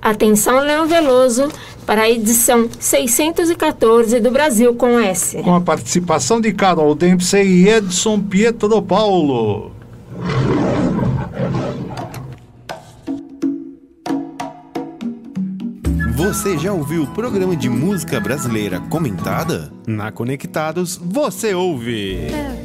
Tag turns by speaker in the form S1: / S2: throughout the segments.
S1: Atenção, Leão Veloso, para a edição 614 do Brasil com S.
S2: Com a participação de Carol Dempsey e Edson Pietro Paulo.
S3: Você já ouviu o programa de música brasileira comentada? Na Conectados, você ouve.
S4: É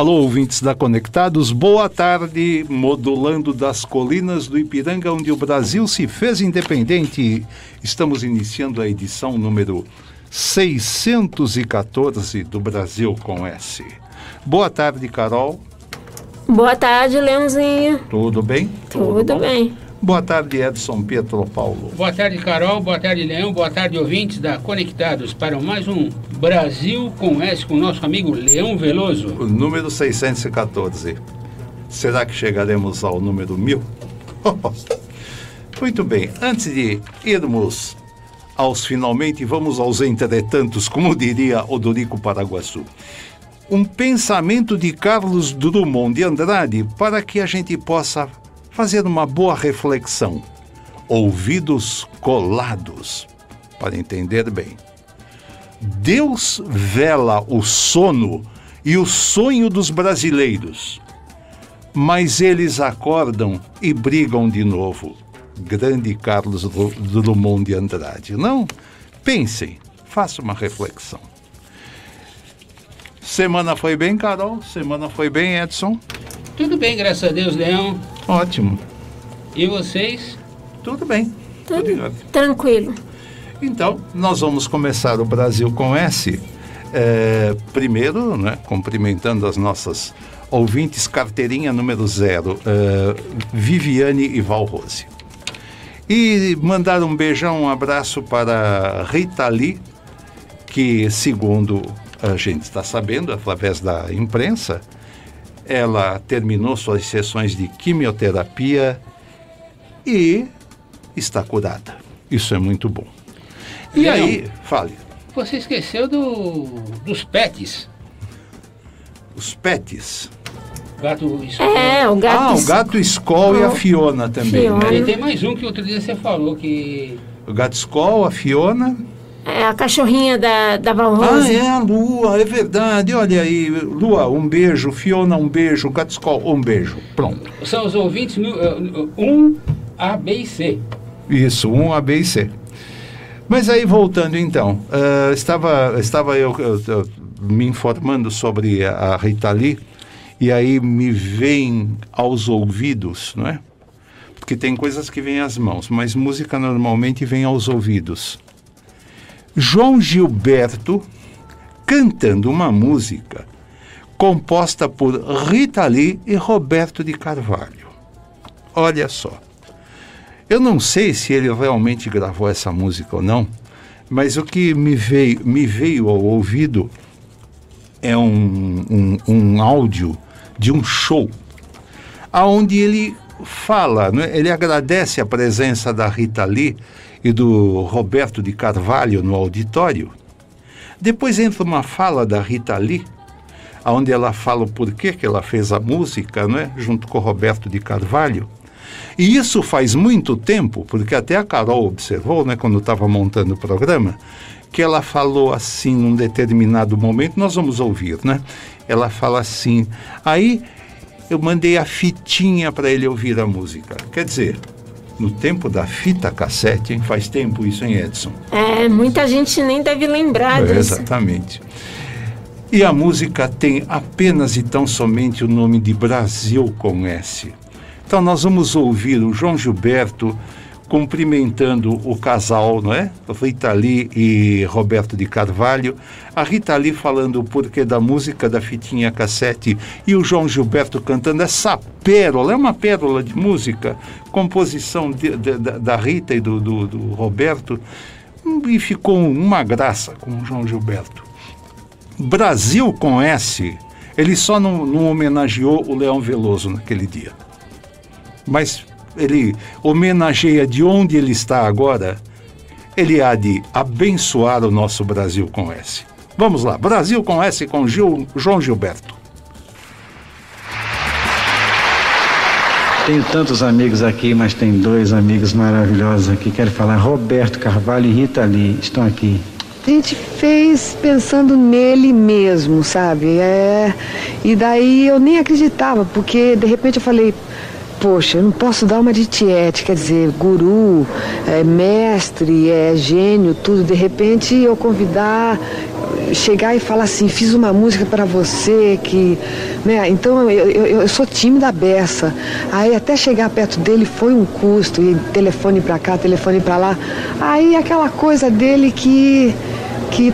S2: Alô, ouvintes da Conectados, boa tarde. Modulando das colinas do Ipiranga, onde o Brasil se fez independente. Estamos iniciando a edição número 614 do Brasil com S. Boa tarde, Carol.
S1: Boa tarde, Leãozinho.
S2: Tudo bem?
S1: Tudo,
S2: bom?
S1: bem.
S2: Boa tarde, Edson Pietro Paulo.
S5: Boa tarde, Carol. Boa tarde, Leão. Boa tarde, ouvintes da Conectados, para mais um Brasil com S com o nosso amigo Leão Veloso.
S2: O número 614. Será que chegaremos ao número mil? Muito bem, antes de irmos aos finalmente, vamos aos entretantos, como diria Odorico Paraguaçu. Um pensamento de Carlos Drummond de Andrade para que a gente possa fazer uma boa reflexão. Ouvidos colados, para entender bem. Deus vela o sono e o sonho dos brasileiros, mas eles acordam e brigam de novo. Grande Carlos Drummond de Andrade. Não? Pensem, façam uma reflexão. Semana foi bem, Carol? Semana foi bem, Edson?
S5: Tudo bem, graças a Deus, Leão.
S2: Ótimo.
S5: E vocês?
S2: Tudo bem.
S1: Tudo
S2: Tudo
S1: tranquilo.
S2: Então, nós vamos começar o Brasil com S. É, primeiro, né, cumprimentando as nossas ouvintes, carteirinha número zero, é, Viviane e Valrose. E mandar um beijão, um abraço para Rita Lee, que, segundo a gente está sabendo, através da imprensa, ela terminou suas sessões de quimioterapia e está curada. Isso é muito bom. E
S5: Leão.
S2: aí, fale,
S5: Você esqueceu do, dos pets.
S2: os pets.
S5: Gato.
S1: É, o gato.
S2: Ah, o gato Skol e a Fiona também,
S1: Fiona.
S5: E
S2: né?
S5: tem mais um que outro dia você falou que.
S2: O gato Skol, a Fiona.
S1: É a cachorrinha da, da
S2: Ah,
S1: Valrose.
S2: é a Lua, é verdade. Olha aí, Lua, um beijo. Fiona, um beijo. Gato Skol, um beijo. Pronto.
S5: São os ouvintes nu- eh, 1, A, B e C.
S2: Isso, um A, B e C. Mas aí, voltando então, ah, estava, estava eu, eu- eu me informando sobre a, a Rita Lee, e aí me vem aos ouvidos, não é? Porque tem coisas que vêm às mãos, mas música normalmente vem aos ouvidos. João Gilberto cantando uma música composta por Rita Lee e Roberto de Carvalho. Olha só. Eu não sei se ele realmente gravou essa música ou não, mas o que me veio, me veio ao ouvido é um, um, um áudio de um show, aonde ele fala, né? ele agradece a presença da Rita Lee e do Roberto de Carvalho no auditório. Depois entra uma fala da Rita Lee, onde ela fala o porquê que ela fez a música, né? junto com o Roberto de Carvalho. E isso faz muito tempo, porque até a Carol observou, né, quando estava montando o programa, que ela falou assim num determinado momento, nós vamos ouvir, né? Ela fala assim, aí eu mandei a fitinha para ele ouvir a música. Quer dizer, no tempo da fita cassete, hein? faz tempo isso, hein, Edson?
S1: É, muita gente nem deve lembrar
S2: É,
S1: disso.
S2: exatamente. E a música tem apenas e tão somente o nome de Brasil com S. Então nós vamos ouvir o João Gilberto cumprimentando o casal, não é? Rita Lee e Roberto de Carvalho. A Rita Lee falando o porquê da música da fitinha cassete e o João Gilberto cantando essa pérola, é uma pérola de música, composição de- de- da, da Rita e do, do- do Roberto. E ficou uma graça com o João Gilberto. Brasil com S, ele só não, não homenageou o Leão Veloso naquele dia. Mas ele homenageia de onde ele está agora, ele há de abençoar o nosso Brasil com S. Vamos lá, Brasil com S com Gil- João Gilberto.
S6: Tenho tantos amigos aqui, mas tem dois amigos maravilhosos aqui. Quero falar Roberto Carvalho e Rita Lee. Estão aqui.
S7: A gente fez pensando nele mesmo, sabe? É, e daí eu nem acreditava, porque de repente eu falei, poxa, eu não posso dar uma de tiete, quer dizer, guru, é, mestre, é gênio, tudo. De repente eu convidar, chegar e falar assim, fiz uma música para você que. Né? Então eu, eu, eu sou tímida beça. Aí até chegar perto dele foi um custo, e telefone para cá, telefone para lá. Aí aquela coisa dele que, que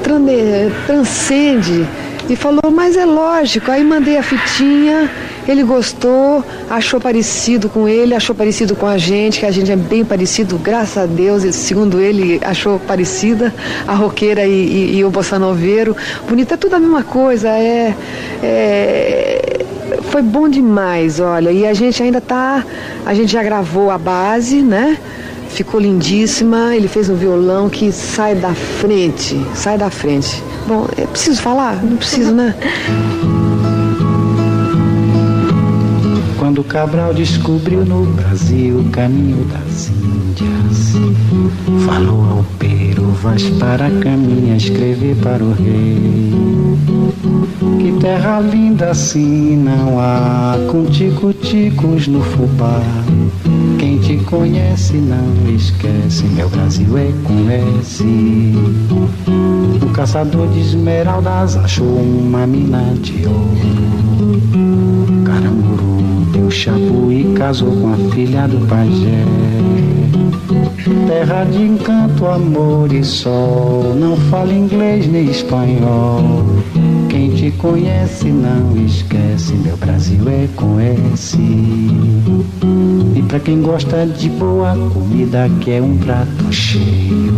S7: transcende. E falou, mas é lógico. Aí mandei a fitinha, ele gostou, achou parecido com ele, achou parecido com a gente, que a gente é bem parecido, graças a Deus, segundo ele, achou parecida, a roqueira e, e- e o bossanoveiro. Bonito, é tudo a mesma coisa, é, é- Foi bom demais, olha, e a gente ainda tá. A gente já gravou a base, né? Ficou lindíssima, ele fez um violão que sai da frente, sai da frente. Bom, é preciso falar? Não preciso, né?
S6: Quando Cabral descobriu no Brasil o caminho das Índias, falou ao Peru, vais para a caminha escrever para o rei. Que terra linda assim não há, com tico-ticos no fubá. Quem te conhece não esquece, meu Brasil é com S. O caçador de esmeraldas achou uma mina de ouro. Chabu e casou com a filha do pajé. Terra de encanto, amor e sol, não fala inglês nem espanhol. Quem te conhece não esquece, meu Brasil é com S. E pra quem gosta de boa comida, que é um prato cheio.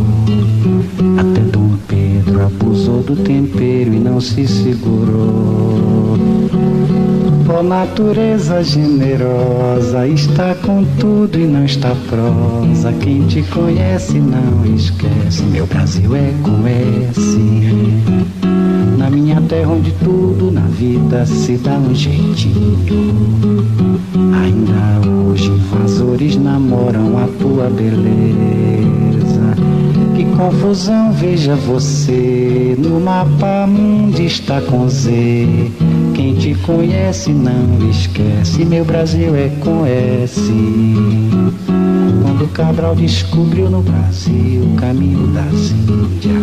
S6: Até Dom Pedro abusou do tempero e não se segurou. Ó natureza generosa, está com tudo e não está prosa. Quem te conhece não esquece, meu Brasil é com S. Na minha terra onde tudo na vida se dá um jeitinho. Ainda hoje invasores namoram a tua beleza. Que confusão, veja você. No mapa mundo está com Z. Quem te conhece não esquece. Meu Brasil é com S. Quando Cabral descobriu no Brasil o caminho das Índias.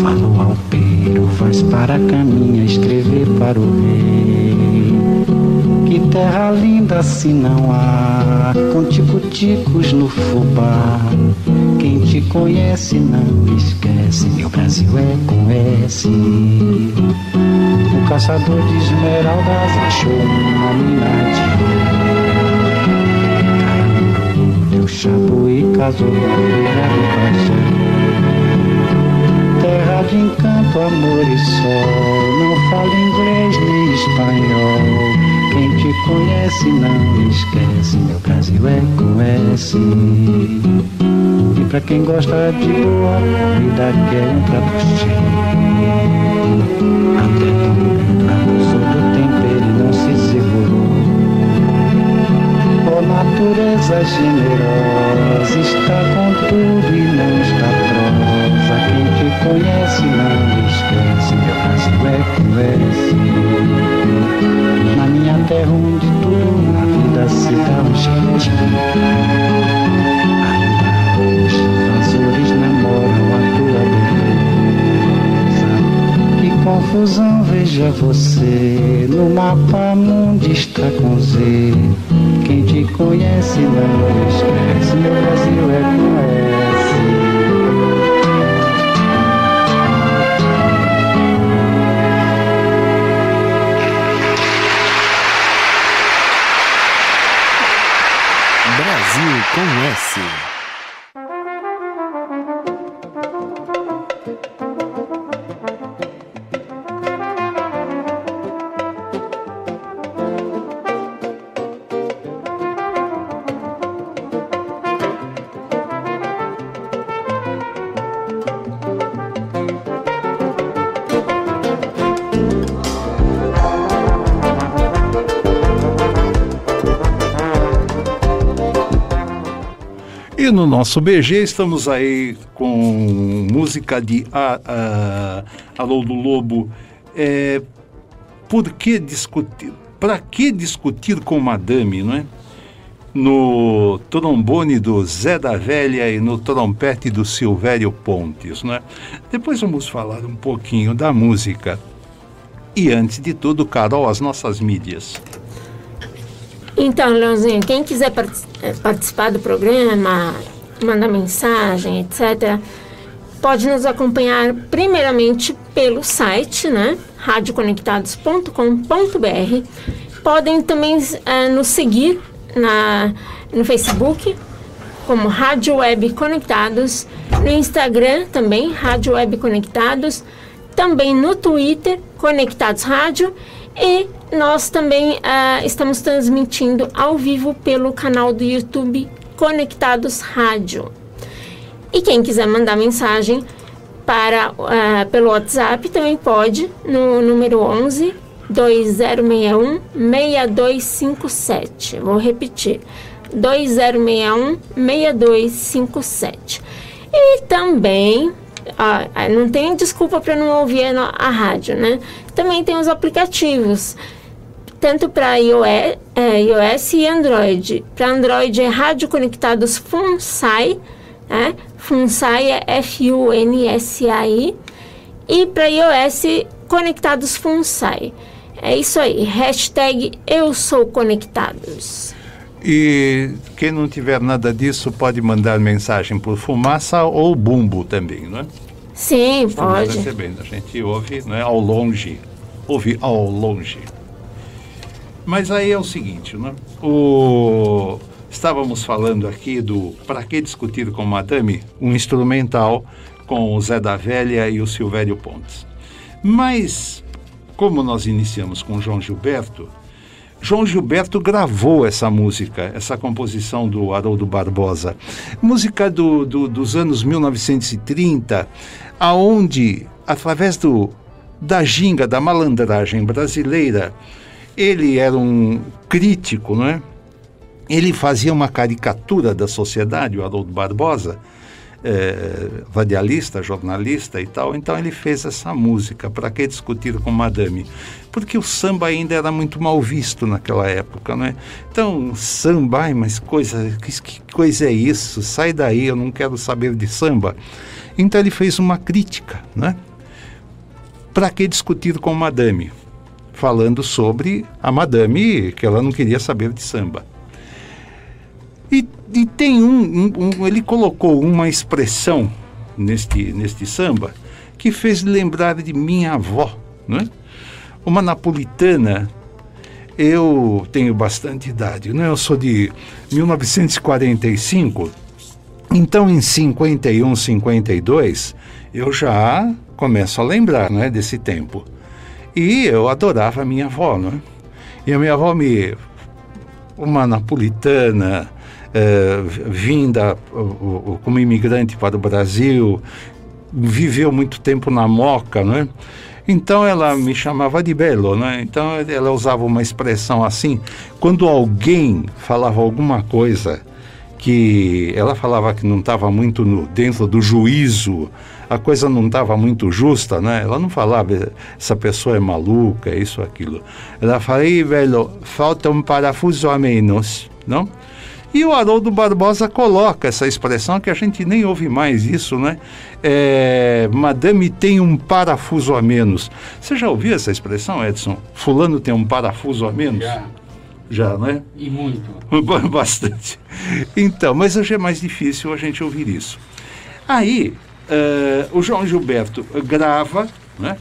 S6: Falou ao Peru, faz para a caminha escrever para o rei. Que terra linda se não há, com tico-ticos no fubá. Quem te conhece não esquece, meu Brasil é com S. Caçador de esmeraldas achou uma mina de. Deu chabu e casou a filha do pajé. Terra de encanto, amor e sol. Não fala inglês nem espanhol. Quem te conhece não esquece. Meu Brasil é com S. E pra quem gosta de boa comida, quer um prato cheio. Natureza generosa, está com tudo e não está prosa. Quem te conhece não esquece, meu Brasil é S. Na minha terra onde tudo na vida se dá um jeitinho. Ainda hoje as flores namoram a tua beleza. Que confusão, veja você, no mapa mundo está com Z. Quem te conhece não esquece, meu Brasil é com.
S3: Brasil com S.
S2: No nosso BG estamos aí com música de a, a, Alô do Lobo. É, por que discutir? Para que discutir com Madame, não é? No trombone do Zé da Velha e no trompete do Silvério Pontes, não é? Depois vamos falar um pouquinho da música. E antes de tudo, Carol, as nossas mídias.
S1: Então, Leãozinho, quem quiser eh, participar do programa, mandar mensagem, etc., pode nos acompanhar primeiramente pelo site, né? radioconectados.com.br. Podem também eh, nos seguir na, no Facebook, como Rádio Web Conectados, no Instagram também, Rádio Web Conectados, também no Twitter, Conectados Rádio, e nós também ah, estamos transmitindo ao vivo pelo canal do YouTube Conectados Rádio. E quem quiser mandar mensagem para, ah, pelo WhatsApp também pode, no número 11 2061 6257. Vou repetir. 2061 6257. E também, ah, ah, não tem desculpa para não ouvir a, a rádio, né? Também tem os aplicativos, tanto para iOS, é, iOS e Android. Para Android é Rádio Conectados FUNSAI, né? FUNSAI é F-U-N-S-A-I. E para iOS, Conectados FUNSAI. É isso aí, hashtag Eu Sou Conectados.
S2: E quem não tiver nada disso pode mandar mensagem por fumaça ou bumbo também, não é?
S1: Sim,
S2: Estamos
S1: pode.
S2: recebendo. A gente ouve né, ao longe. Ouve ao longe. Mas aí é o seguinte, né? O... Estávamos falando aqui do Para que discutir com Madame? Um instrumental com o Zé da Velha e o Silvério Pontes. Mas, como nós iniciamos com João Gilberto, João Gilberto gravou essa música, essa composição do Haroldo Barbosa. Música do, do- dos anos 1930, aonde, através do, da ginga, da malandragem brasileira, ele era um crítico, não é? Ele fazia uma caricatura da sociedade, o Haroldo Barbosa, é, radialista, jornalista e tal. Então ele fez essa música. Para que discutir com Madame? Porque o samba ainda era muito mal visto naquela época, não é? Então, samba, mas coisa, que, que coisa é isso? Sai daí, eu não quero saber de samba. Então ele fez uma crítica, né? Para que discutir com Madame? Falando sobre a Madame, que ela não queria saber de samba. E, e tem um, um- um- Ele colocou uma expressão neste, neste samba que fez lembrar de minha avó, né? Uma napolitana. Eu tenho bastante idade, né? Eu sou de 1945. Então, em 51, 52, eu já começo a lembrar né, desse tempo. E eu adorava a minha avó, né? E a minha avó me. Uma napolitana, eh, vinda como imigrante para o Brasil, viveu muito tempo na Moca, né? Então ela me chamava de Belo, né? Então ela usava uma expressão assim, quando alguém falava alguma coisa que ela falava que não estava muito no, dentro do juízo a coisa não estava muito justa, né? Ela não falava, essa pessoa é maluca, isso, aquilo. Ela fala, Ih, velho, falta um parafuso a menos, não? E o Haroldo Barbosa coloca essa expressão que a gente nem ouve mais isso, né? É, Madame tem um parafuso a menos. Você já ouviu essa expressão, Edson? Fulano tem um parafuso a menos?
S5: Já,
S2: Já, né?
S5: e muito.
S2: Bastante. Então, mas hoje é mais difícil a gente ouvir isso. Aí, eh, o João Gilberto grava, né?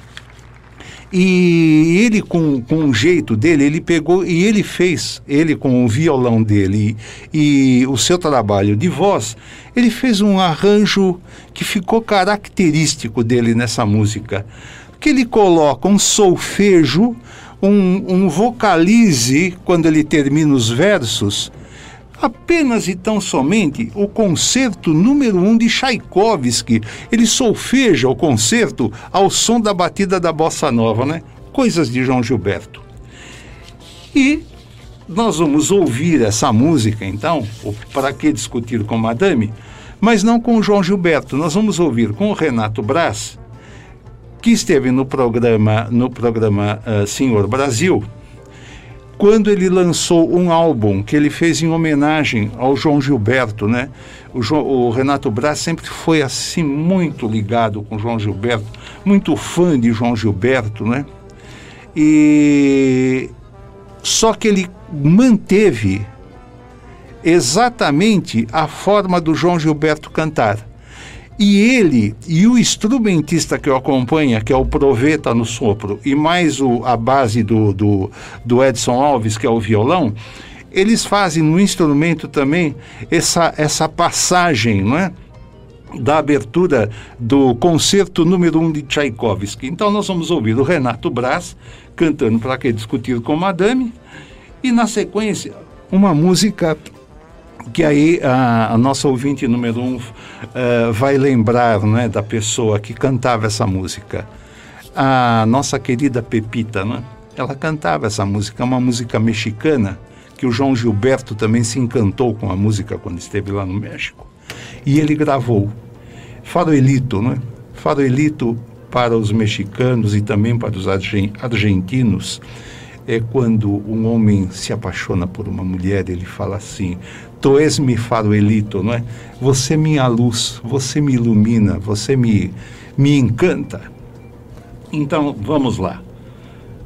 S2: E ele, com, com um jeito dele, ele pegou e ele fez, ele com o violão dele e, e o seu trabalho de voz, ele fez um arranjo que ficou característico dele nessa música. Que ele coloca um solfejo, um, um vocalize quando ele termina os versos, apenas e tão somente o concerto número um de Tchaikovsky. Ele solfeja o concerto ao som da batida da bossa nova, né? Coisas de João Gilberto. E nós vamos ouvir essa música, então, Para que discutir com Madame, mas não com o João Gilberto. Nós vamos ouvir com o Renato Braz, que esteve no programa no programa ah, Senhor Brasil, quando ele lançou um álbum que ele fez em homenagem ao João Gilberto, né? O, Jo- o Renato Braz sempre foi assim muito ligado com João Gilberto, muito fã de João Gilberto, né? E só que ele manteve exatamente a forma do João Gilberto cantar. E ele e o instrumentista que o acompanha, que é o Proveta no sopro, e mais o, a base do, do, do Edson Alves, que é o violão, eles fazem no instrumento também essa, essa passagem, não é? da abertura do concerto número 1 um de Tchaikovsky. Então nós vamos ouvir o Renato Braz cantando Para que discutir com Madame e na sequência uma música que aí a, a nossa ouvinte número um eh, vai lembrar né, da pessoa que cantava essa música. A nossa querida Pepita, né? ela cantava essa música, uma música mexicana, que o João Gilberto também se encantou com a música quando esteve lá no México. E ele gravou Faroelito, né? Faroelito para os mexicanos e também para os argen- argentinos é quando um homem se apaixona por uma mulher, ele fala assim: Tu és mi faroelito, não é? Você minha luz, você me ilumina, você me, me encanta. Então, vamos lá.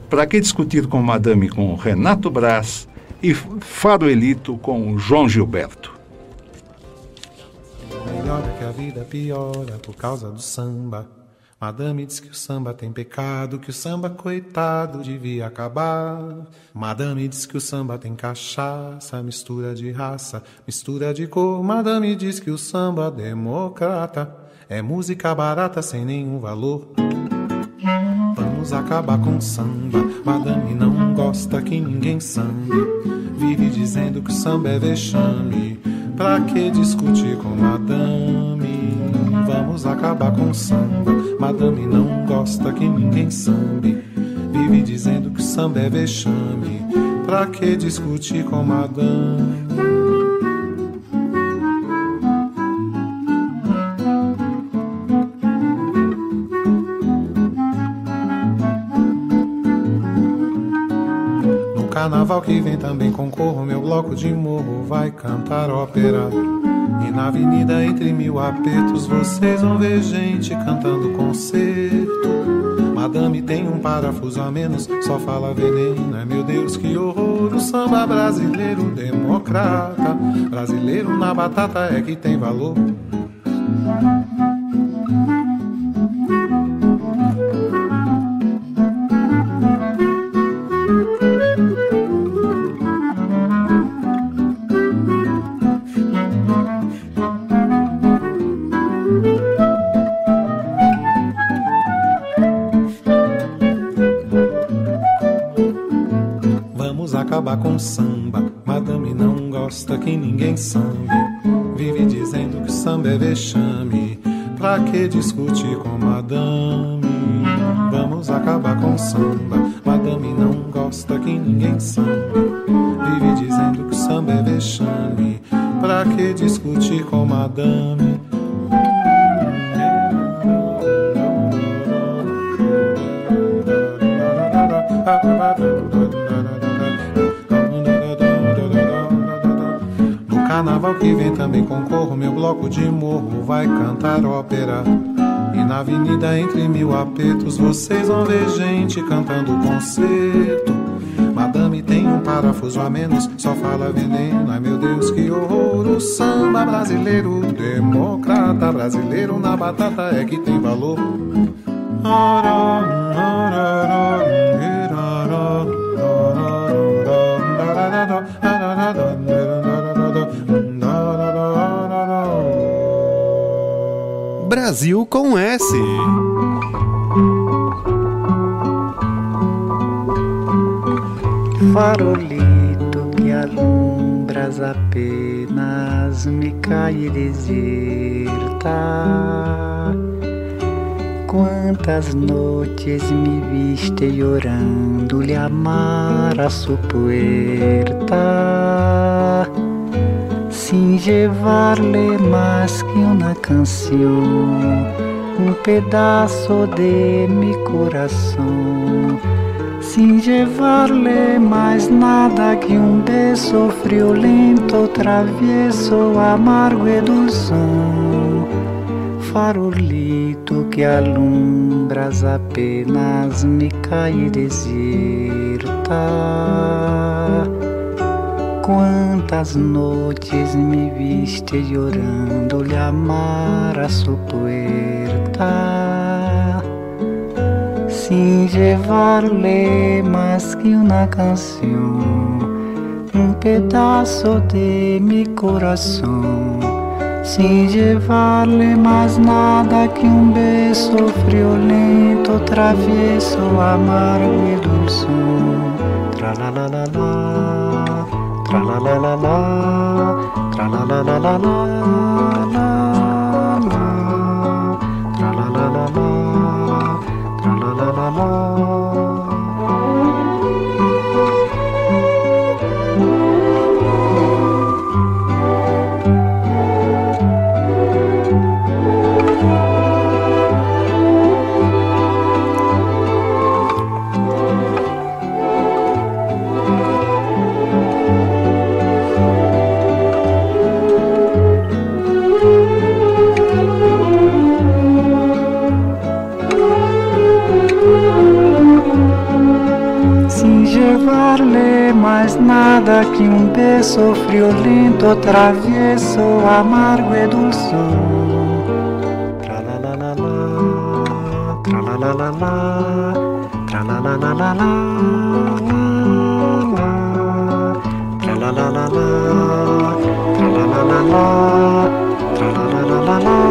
S2: Para que discutir com Madame com Renato Braz e Faroelito com João Gilberto?
S8: Melhor que a vida piora por causa do samba. Madame diz que o samba tem pecado, que o samba, coitado, devia acabar. Madame diz que o samba tem cachaça, mistura de raça, mistura de cor. Madame diz que o samba democrata é música barata sem nenhum valor. Vamos acabar com o samba. Madame não gosta que ninguém sambe. Vive dizendo que o samba é vexame. Pra que discutir com Madame? Vamos acabar com o samba. Madame não gosta que ninguém sambe. Vive dizendo que samba é vexame. Pra que discutir com Madame? No carnaval que vem também concorro, meu bloco de morro vai cantar ópera. E na avenida entre mil apertos vocês vão ver gente cantando concerto. Madame tem um parafuso a menos, só fala veneno. Ai meu Deus, que horror! O samba brasileiro democrata. Brasileiro na batata é que tem valor. Samba. Madame não gosta que ninguém sambe. Vive dizendo que samba é vexame. Pra que discutir com Madame? Vamos acabar com o samba. De morro vai cantar ópera. E na avenida entre mil apertos vocês vão ver gente cantando concerto. Madame tem um parafuso a menos, só fala veneno. Ai meu Deus, que horror! O samba brasileiro, democrata brasileiro na batata é que tem valor.
S3: Brasil com S.
S6: farolito que alumbras apenas me cai deserta. Quantas noites me viste orando-lhe amar a sua puerta. Sin llevarle más que canción, un pedazo de mi sin llevarle mais nada que um beijo friolento, travieso, amargo e dulzão. Farolito que alumbras apenas me cai deserta. Quantas noites me viste llorando-lhe amar a sua puerta. Sin llevarle más que una canción, un pedazo de mi corazón, sin llevarle más nada que un beso friolento, travieso, amargo y dulzón. Tra la la la la, tra la la la la, tra la la la la la, nada que un beso friolento, travieso, amargo y dulzón. Tra la la la la, tra la la la la, tra la la la la la, tra la la la la, tra la la la la, tra la la la la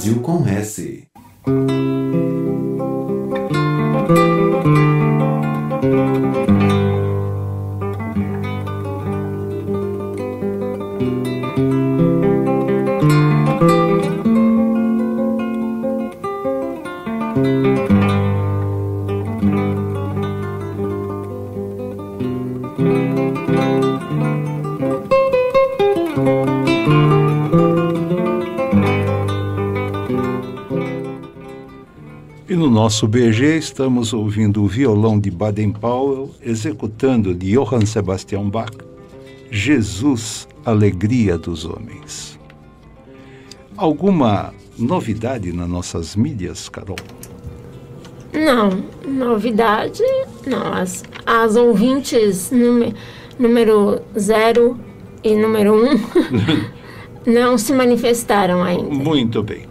S3: Brasil com S.
S2: nosso BG estamos ouvindo o violão de Baden-Powell executando de Johann Sebastian Bach, Jesus, Alegria dos Homens. Alguma novidade nas nossas mídias, Carol?
S1: Não, novidade, não. As, as ouvintes número, número zero e número um não se manifestaram ainda.
S2: Muito bem.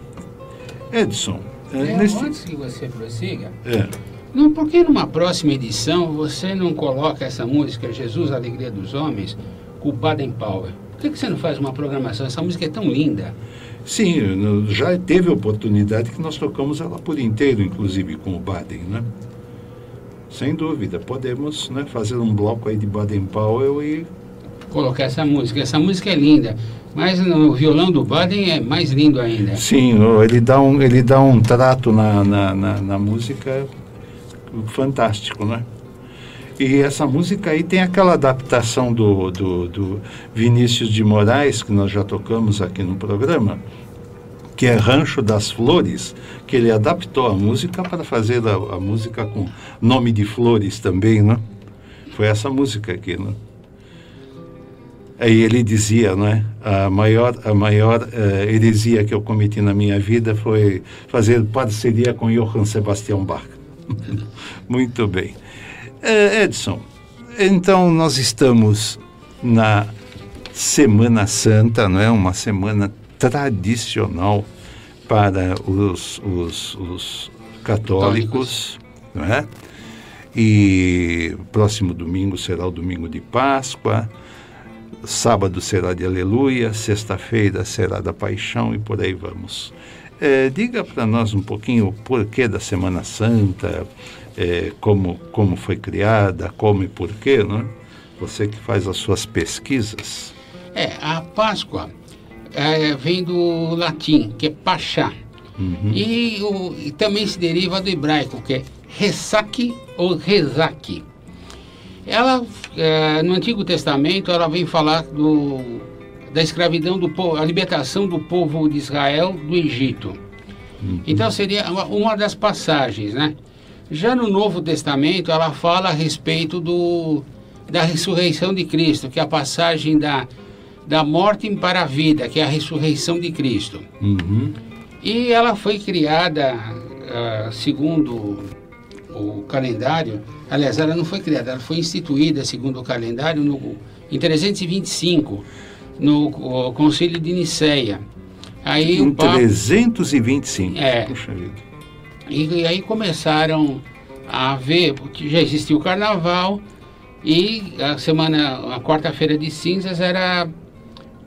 S2: Edson, é,
S5: É,
S2: nesse-
S5: Antes que você prossiga,
S2: é,
S5: não, por que numa próxima edição você não coloca essa música Jesus, Alegria dos Homens, com o Baden Powell? Por que, que você não faz uma programação? Essa música é tão linda.
S2: sim, já teve oportunidade que nós tocamos ela por inteiro, inclusive com o Baden, né? Sem dúvida, podemos né, fazer um bloco aí de Baden-Powell e
S5: colocar essa música. Essa música é linda, mas no violão do Baden é mais lindo ainda.
S2: Sim, o- ele dá um, ele dá um trato na, na, na, na música fantástico, né? E essa música aí tem aquela adaptação do, do, do Vinícius de Moraes, que nós já tocamos aqui no programa, que é Rancho das Flores, que ele adaptou a música para fazer a, a música com nome de flores também, né? Foi essa música aqui, né? Aí ele dizia, né? A maior, a maior eh, heresia que eu cometi na minha vida foi fazer parceria com Johann Sebastian Bach. Muito bem. Eh, Edson, então nós estamos na Semana Santa, não é? Uma semana tradicional para os, os, os católicos, não é? E próximo domingo será o domingo de Páscoa, sábado será de Aleluia, sexta-feira será da Paixão e por aí vamos. Eh, diga para nós um pouquinho o porquê da Semana Santa, eh, como, como foi criada, como e porquê, né? Você que faz as suas pesquisas.
S5: É, a Páscoa é, vem do latim, que é Pachá. E, o- e também se deriva do hebraico, que é Ressaque ou Rezaque. Ela, é, no Antigo Testamento, ela vem falar do, da escravidão do povo, a libertação do povo de Israel do Egito. Então seria uma, uma das passagens, né? Já no Novo Testamento, ela fala a respeito do, da ressurreição de Cristo, que é a passagem da, da morte para a vida, que é a ressurreição de Cristo.
S2: Uhum.
S5: E ela foi criada, ah, segundo o calendário, aliás, ela não foi criada, ela foi instituída, segundo o calendário, no, em 325, no Concílio de Niceia. Aí
S2: Em
S5: o Papa,
S2: 325.
S5: É.
S2: Puxa vida.
S5: e, e aí começaram a ver, porque já existia o carnaval, e a semana, a quarta-feira de cinzas era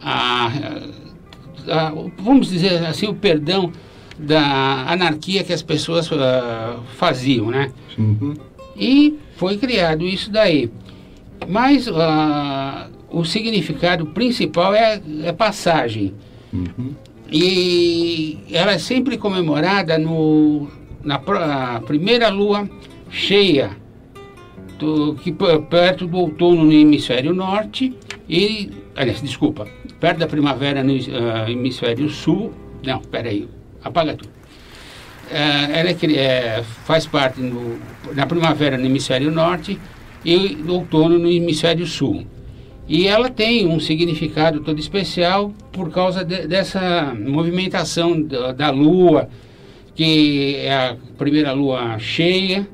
S5: a, a- vamos dizer assim, o perdão da anarquia que as pessoas ah, faziam, né?
S2: Uhum.
S5: E foi criado isso daí. Mas ah, o significado principal é, é passagem. E ela é sempre comemorada no, na a primeira lua cheia, do, que, perto do outono no hemisfério norte e, aliás, desculpa, perto da primavera no ah, hemisfério sul. Não, peraí, apaga tudo. É, ela é é, faz parte no, na primavera no hemisfério norte e no outono no hemisfério sul. E ela tem um significado todo especial por causa de- dessa movimentação da, da lua, que é a primeira lua cheia.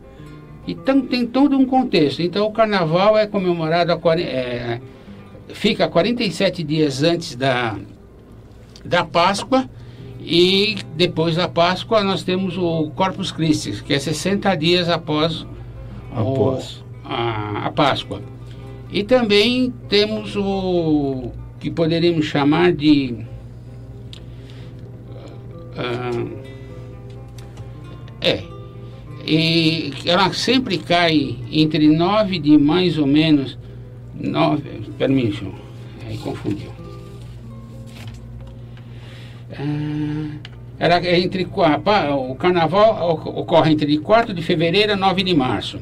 S5: Então tem todo um contexto. Então o carnaval é comemorado, a, é, fica 47 dias antes da, da Páscoa e depois da Páscoa nós temos o Corpus Christi, que é 60 dias após, o-
S2: Após.
S5: a, a Páscoa. E também temos o que poderíamos chamar de ah, é e ela sempre cai entre 9 de mais ou menos 9, permissão, aí confundiu. Era entre o carnaval oc- ocorre entre 4 de fevereiro a 9 de março.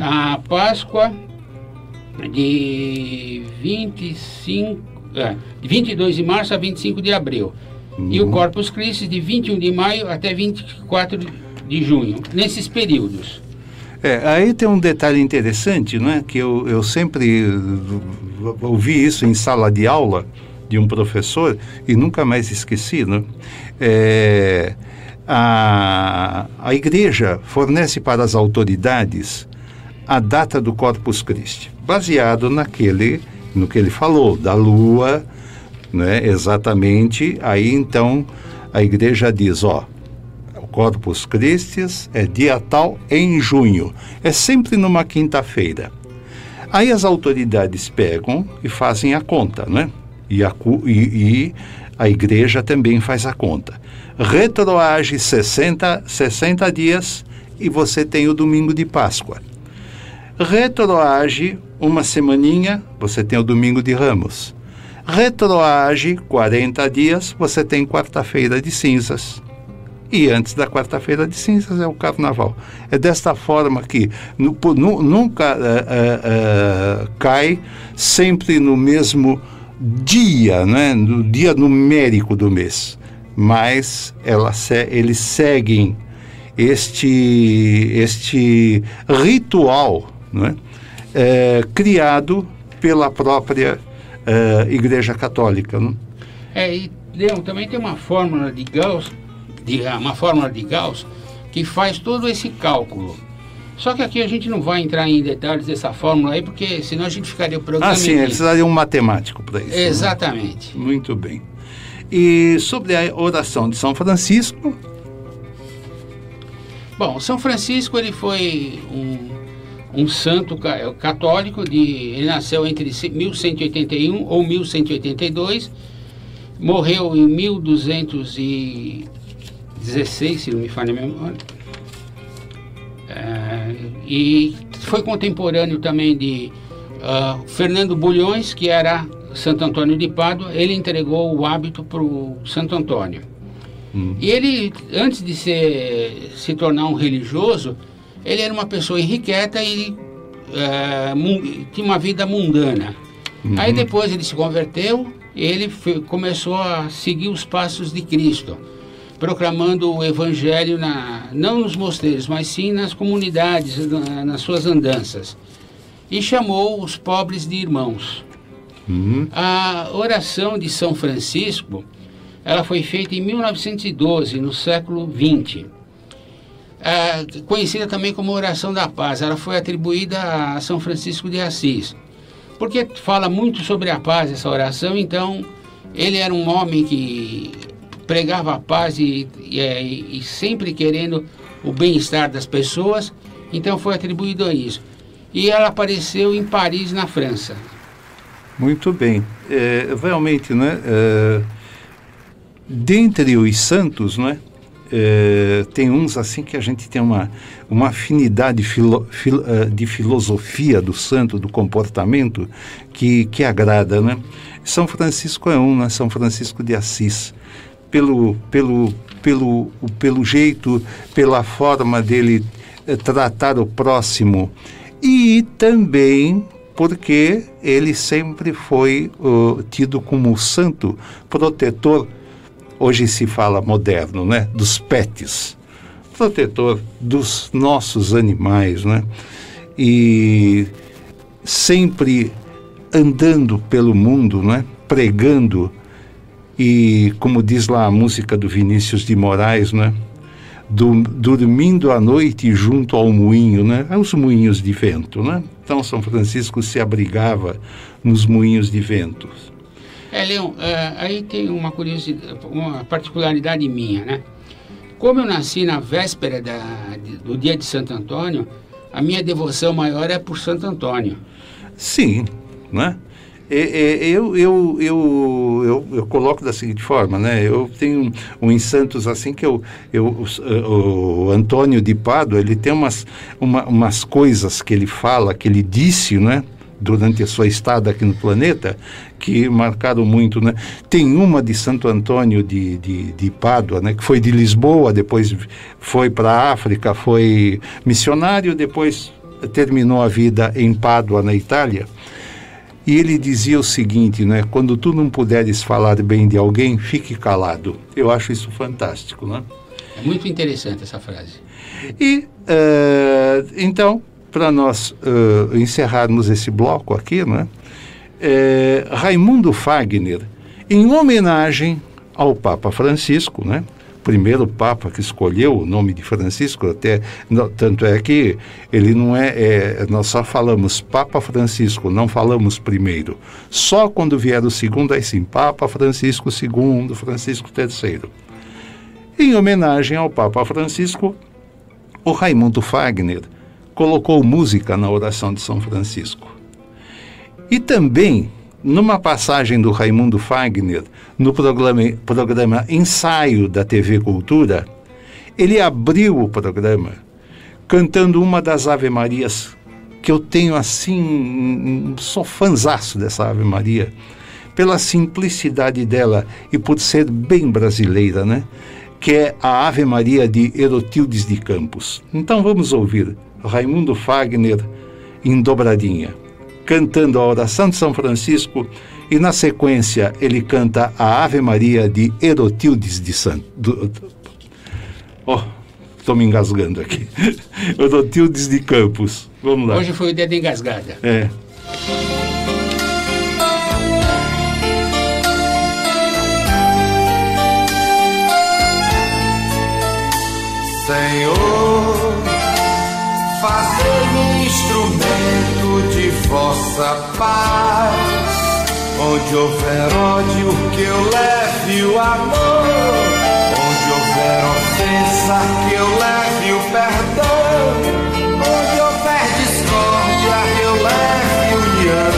S5: A Páscoa de 25, é, de 22 de março a 25 de abril. E o Corpus Christi de 21 de maio até 24 de junho, nesses períodos.
S2: É, aí tem um detalhe interessante, né? Que eu, eu sempre ouvi isso em sala de aula de um professor e nunca mais esqueci, né? É, a, a igreja fornece para as autoridades a data do Corpus Christi, baseado naquele, no que ele falou, da lua, né? Exatamente. Aí então a igreja diz, ó, o Corpus Christi é dia tal em junho. É sempre numa quinta-feira. Aí as autoridades pegam e fazem a conta, né? E a, e, e a igreja também faz a conta. Retroage 60, 60 dias e você tem o domingo de Páscoa. Retroage uma semaninha, você tem o domingo de Ramos. Retroage 40 dias, você tem quarta-feira de cinzas. E antes da quarta-feira de cinzas é o carnaval. É desta forma que nunca eh, eh, eh, cai sempre no mesmo dia, né? no dia numérico do mês. Mas ela eles seguem este, este ritual né? eh, criado pela própria eh, Igreja Católica. né?
S5: É, e Leão, também tem uma fórmula de Gauss, de, ah, uma fórmula de Gauss que faz todo esse cálculo. Só que aqui a gente não vai entrar em detalhes dessa fórmula aí, porque senão a gente ficaria o programa
S2: Ah, sim,
S5: inteiro.
S2: precisaria um matemático para isso. né?
S5: Exatamente.
S2: Muito bem. E sobre a oração de São Francisco,
S5: Bom, São Francisco ele foi um, um santo ca- católico, de, ele nasceu entre se- 1181 ou 1182, morreu em 1216, se não me falha a memória. E foi contemporâneo também de ah, Fernando Bulhões, que era Santo Antônio de Pádua, ele entregou o hábito para o Santo Antônio. E ele, antes de ser, se tornar um religioso, ele era uma pessoa irrequieta e mun- tinha uma vida mundana. Aí depois ele se converteu, ele fe- começou a seguir os passos de Cristo, proclamando o evangelho na, não nos mosteiros, mas sim nas comunidades, na- nas suas andanças. E chamou os pobres de irmãos. A oração de São Francisco, ela foi feita em 1912, no século XX. É, conhecida também como oração da paz, ela foi atribuída a São Francisco de Assis. Porque fala muito sobre a paz essa oração, então ele era um homem que pregava a paz e, e, é, e- sempre querendo o bem-estar das pessoas, então foi atribuído a isso. E ela apareceu em Paris, na França.
S2: muito bem. É, realmente, né? é, dentre os santos, né? é, tem uns assim que a gente tem uma, uma afinidade filo- fil- eh, de filosofia do santo, do comportamento, que, que agrada, né? São Francisco é um, né? São Francisco de Assis. Pelo, pelo, pelo, pelo jeito, pela forma dele eh, tratar o próximo e também porque ele sempre foi uh, tido como santo protetor hoje se fala moderno, né? Dos pets, protetor dos nossos animais, né? E sempre andando pelo mundo, né? Pregando e como diz lá a música do Vinícius de Moraes, né? Du- dormindo à noite junto ao moinho, né? Aos moinhos de vento, né? Então São Francisco se abrigava nos moinhos de vento.
S5: É, Leão, é, aí tem uma curiosidade, uma particularidade minha, né? Como eu nasci na véspera da- do dia de Santo Antônio, a minha devoção maior é por Santo Antônio.
S2: Sim, né? É, é, eu, eu, eu, eu, coloco da seguinte forma, né? Eu tenho um, em Santos assim que eu, eu, o, o Antônio de Pádua, ele tem umas, uma, umas coisas que ele fala, que ele disse, né? Durante a sua estada aqui no planeta, que marcaram muito, né? Tem uma de Santo Antônio de, de, de Pádua, né? Que foi de Lisboa, depois foi para a África, foi missionário, depois terminou a vida em Pádua, na Itália. E ele dizia o seguinte, né? Quando tu não puderes falar bem de alguém, fique calado. Eu acho isso fantástico, né?
S5: É muito interessante essa frase.
S2: E eh, então, para nós eh, encerrarmos esse bloco aqui, né? eh, Raimundo Fagner, em homenagem ao Papa Francisco, né? Primeiro Papa que escolheu o nome de Francisco, até tanto é que ele não é, é, nós só falamos Papa Francisco, não falamos primeiro. Só quando vier o segundo aí sim, Papa Francisco II, Francisco III. Em homenagem ao Papa Francisco, o Raimundo Fagner colocou música na oração de São Francisco. E também, numa passagem do Raimundo Fagner, no programa, programa Ensaio da TV Cultura, ele abriu o programa cantando uma das Ave Marias que eu tenho assim, sou fanzaço dessa Ave Maria, pela simplicidade dela e por ser bem brasileira, né? Que é a Ave Maria de Erotildes de Campos. Então vamos ouvir Raimundo Fagner em dobradinha, cantando a oração de São Francisco e na sequência ele canta a Ave Maria de Erotildes de Santo. Oh, estou me engasgando aqui. Erotildes de Campos. Vamos lá.
S5: Hoje foi o dia da engasgada.
S2: É.
S9: vossa paz. Onde houver ódio, que eu leve o amor. Onde houver ofensa, que eu leve o perdão. Onde houver discórdia, eu leve união.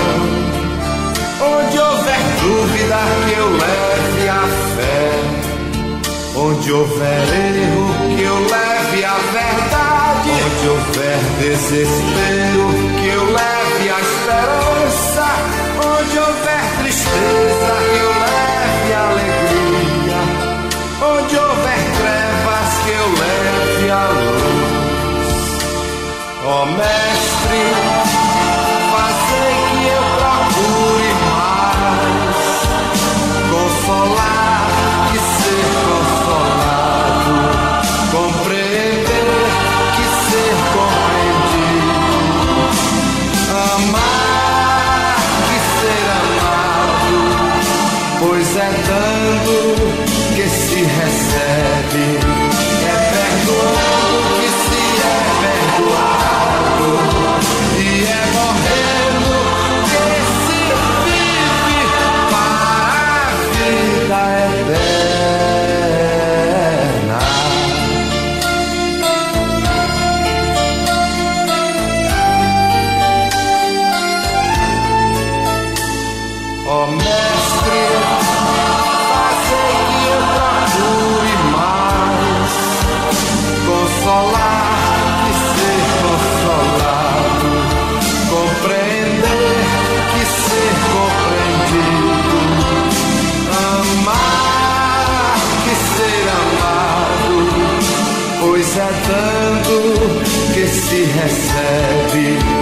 S9: Onde houver dúvida, que eu leve a fé. Onde houver erro, que eu leve a verdade. Onde houver desespero, que eu leve esperança. Onde houver tristeza, que eu leve alegria. Onde houver trevas, que eu leve a luz. Ó Mestre, se recebe,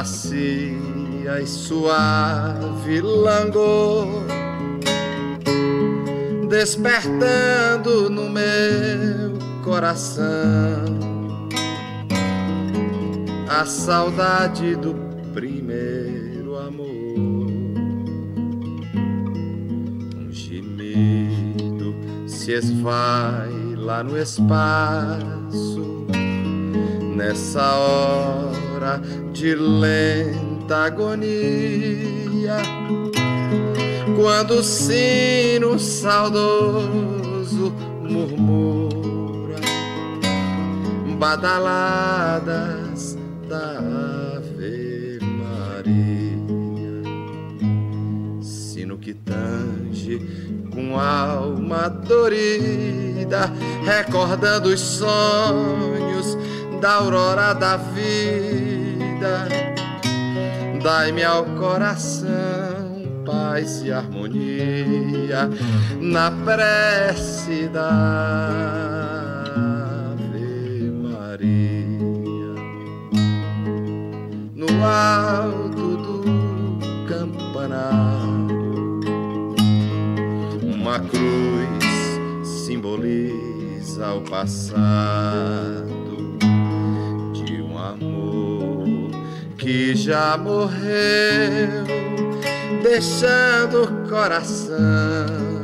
S9: macia e suave langor, despertando no meu coração a saudade do primeiro amor. Um gemido se esvai lá no espaço, nessa hora de lenta agonia. Quando o sino saudoso murmura badaladas da Ave Maria, sino que tange com alma dorida, recordando os sonhos da aurora da vida. Dai-me ao coração
S10: paz e harmonia na prece da Ave Maria. No alto do campanário, uma cruz simboliza o passado que já morreu, deixando o coração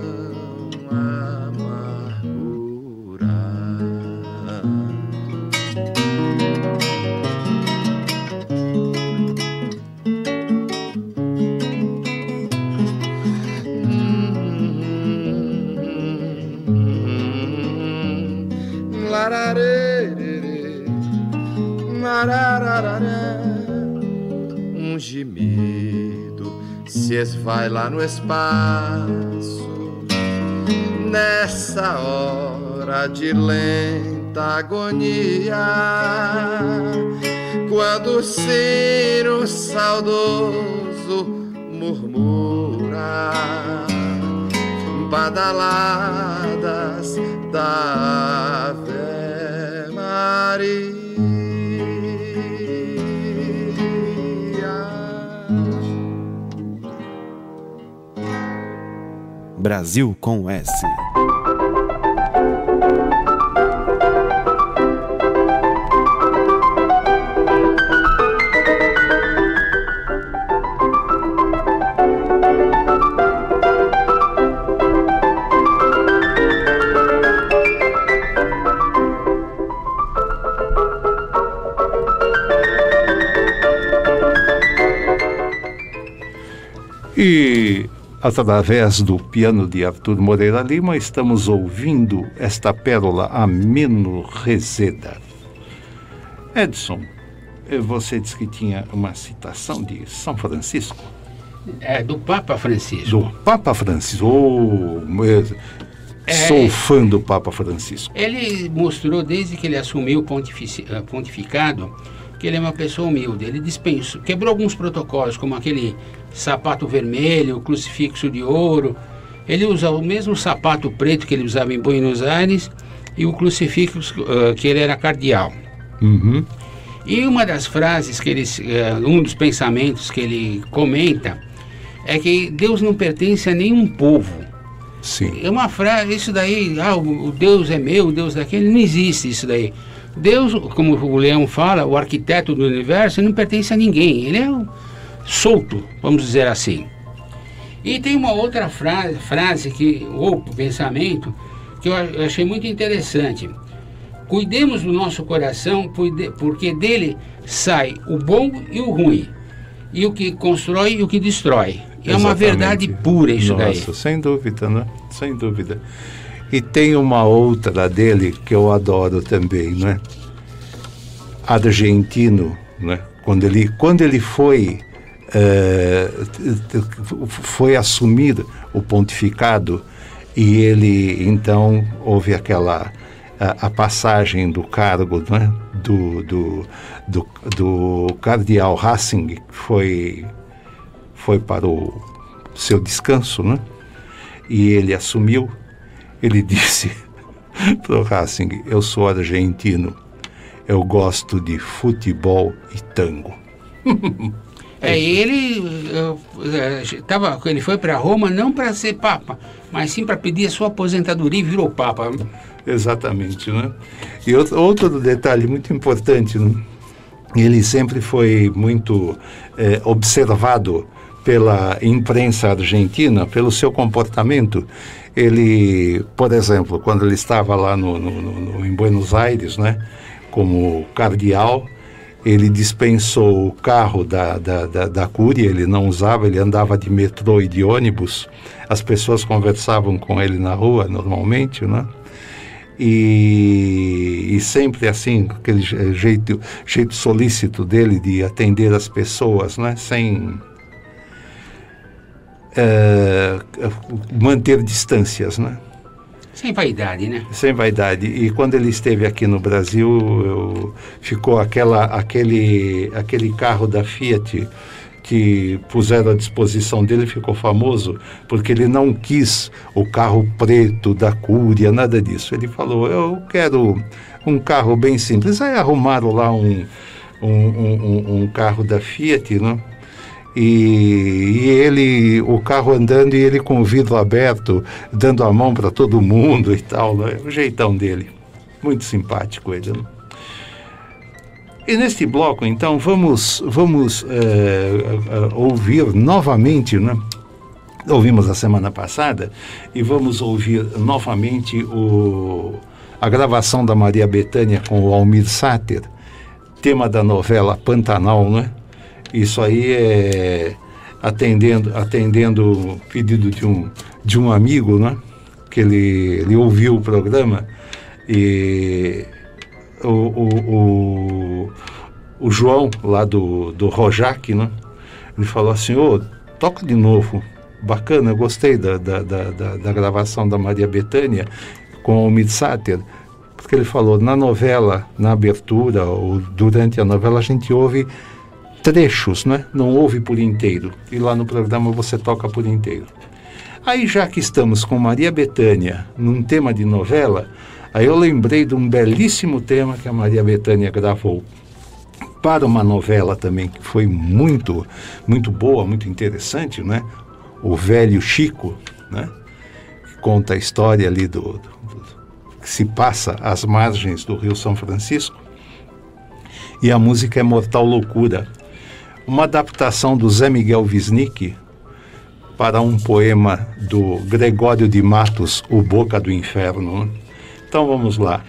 S10: se esvai lá no espaço, nessa hora de lenta agonia, quando o sino saudoso murmura badaladas da
S3: Brasil com S.
S2: E através do piano de Arthur Moreira Lima, estamos ouvindo esta pérola Ameno Rezeda. Edson, eh, você disse que tinha uma citação de São Francisco,
S5: É do Papa Francisco.
S2: do Papa Francisco. Oh, mas- Sou fã do Papa Francisco.
S5: Ele mostrou desde que ele assumiu o eh, pontificado que ele é uma pessoa humilde. Ele dispensou, quebrou alguns protocolos, como aquele sapato vermelho, o crucifixo de ouro. Ele usa o mesmo sapato preto que ele usava em Buenos Aires e o crucifixo eh, que ele era cardeal.
S2: Uhum.
S5: E uma das frases que ele, eh, um dos pensamentos que ele comenta é que Deus não pertence a nenhum povo.
S2: Sim.
S5: É uma frase, isso daí, ah, o Deus é meu, o Deus daquele, não existe isso daí. Deus, como o Leão fala, o arquiteto do universo, não pertence a ninguém, ele é um solto, vamos dizer assim. E tem uma outra frase, frase que, ou pensamento, que eu achei muito interessante. Cuidemos do nosso coração, porque dele sai o bom e o ruim, e o que constrói e o que destrói. É uma
S2: Exatamente.
S5: verdade pura isso daí.
S2: Nossa, sem dúvida, né? Sem dúvida. E tem uma outra dele que eu adoro também, né? Argentino, né? Quando ele, quando ele foi eh, foi assumir o pontificado e ele então houve aquela a, a passagem do cargo né? do, do, do, do cardeal Ratzinger que foi foi para o seu descanso, né? E ele assumiu, ele disse para o Racing, eu sou argentino, eu gosto de futebol e tango.
S5: É, ele eh, tava, ele foi para Roma não para ser papa, mas sim para pedir a sua aposentadoria e virou papa.
S2: Exatamente, né? E outro, outro detalhe muito importante, né? ele sempre foi muito eh, observado pela imprensa argentina, pelo seu comportamento. Ele, por exemplo, quando ele estava lá no, no- no- em Buenos Aires, né, como cardeal, ele dispensou o carro da, da, da, da Cúria, ele não usava, ele andava de metrô e de ônibus. As pessoas conversavam com ele na rua normalmente, né? E, e sempre assim, aquele je- jeito, jeito solícito dele de atender as pessoas, né? Sem eh, manter distâncias, né?
S5: Sem vaidade, né?
S2: Sem vaidade. E quando ele esteve aqui no Brasil, eu- ficou aquela, aquele, aquele carro da Fiat que puseram à disposição dele ficou famoso porque ele não quis o carro preto da Cúria, nada disso. Ele falou: Eu quero um carro bem simples. Aí arrumaram lá um, um, um, um carro da Fiat, né? E, e, ele, o carro andando e ele com o vidro aberto, dando a mão para todo mundo e tal, né? o jeitão dele. Muito simpático ele. Né? E neste bloco, então, vamos, vamos é, é, ouvir novamente, né? Ouvimos a semana passada e vamos ouvir novamente o, a gravação da Maria Bethânia com o Almir Sater, tema da novela Pantanal, né? Isso aí é atendendo atendendo pedido de um de um amigo, né? Que ele, ele ouviu o programa e o, o, o, o João lá do, do Rojac, né? Ele falou assim, ô, oh, toca de novo. Bacana, eu gostei da, da, da, da, da gravação da Maria Bethânia com o Midsater porque ele falou, na novela, na abertura ou durante a novela, a gente ouve trechos, né? não ouve por inteiro. E lá no programa você toca por inteiro. Aí, já que estamos com Maria Bethânia num tema de novela, aí eu lembrei de um belíssimo tema que a Maria Bethânia gravou para uma novela também que foi muito, muito boa, muito interessante, né? O Velho Chico, né? Que conta a história ali do, do, do que se passa às margens do Rio São Francisco. E a música é Mortal Loucura, uma adaptação do Zé Miguel Wisnik para um poema do Gregório de Matos, O Boca do Inferno. Então vamos lá.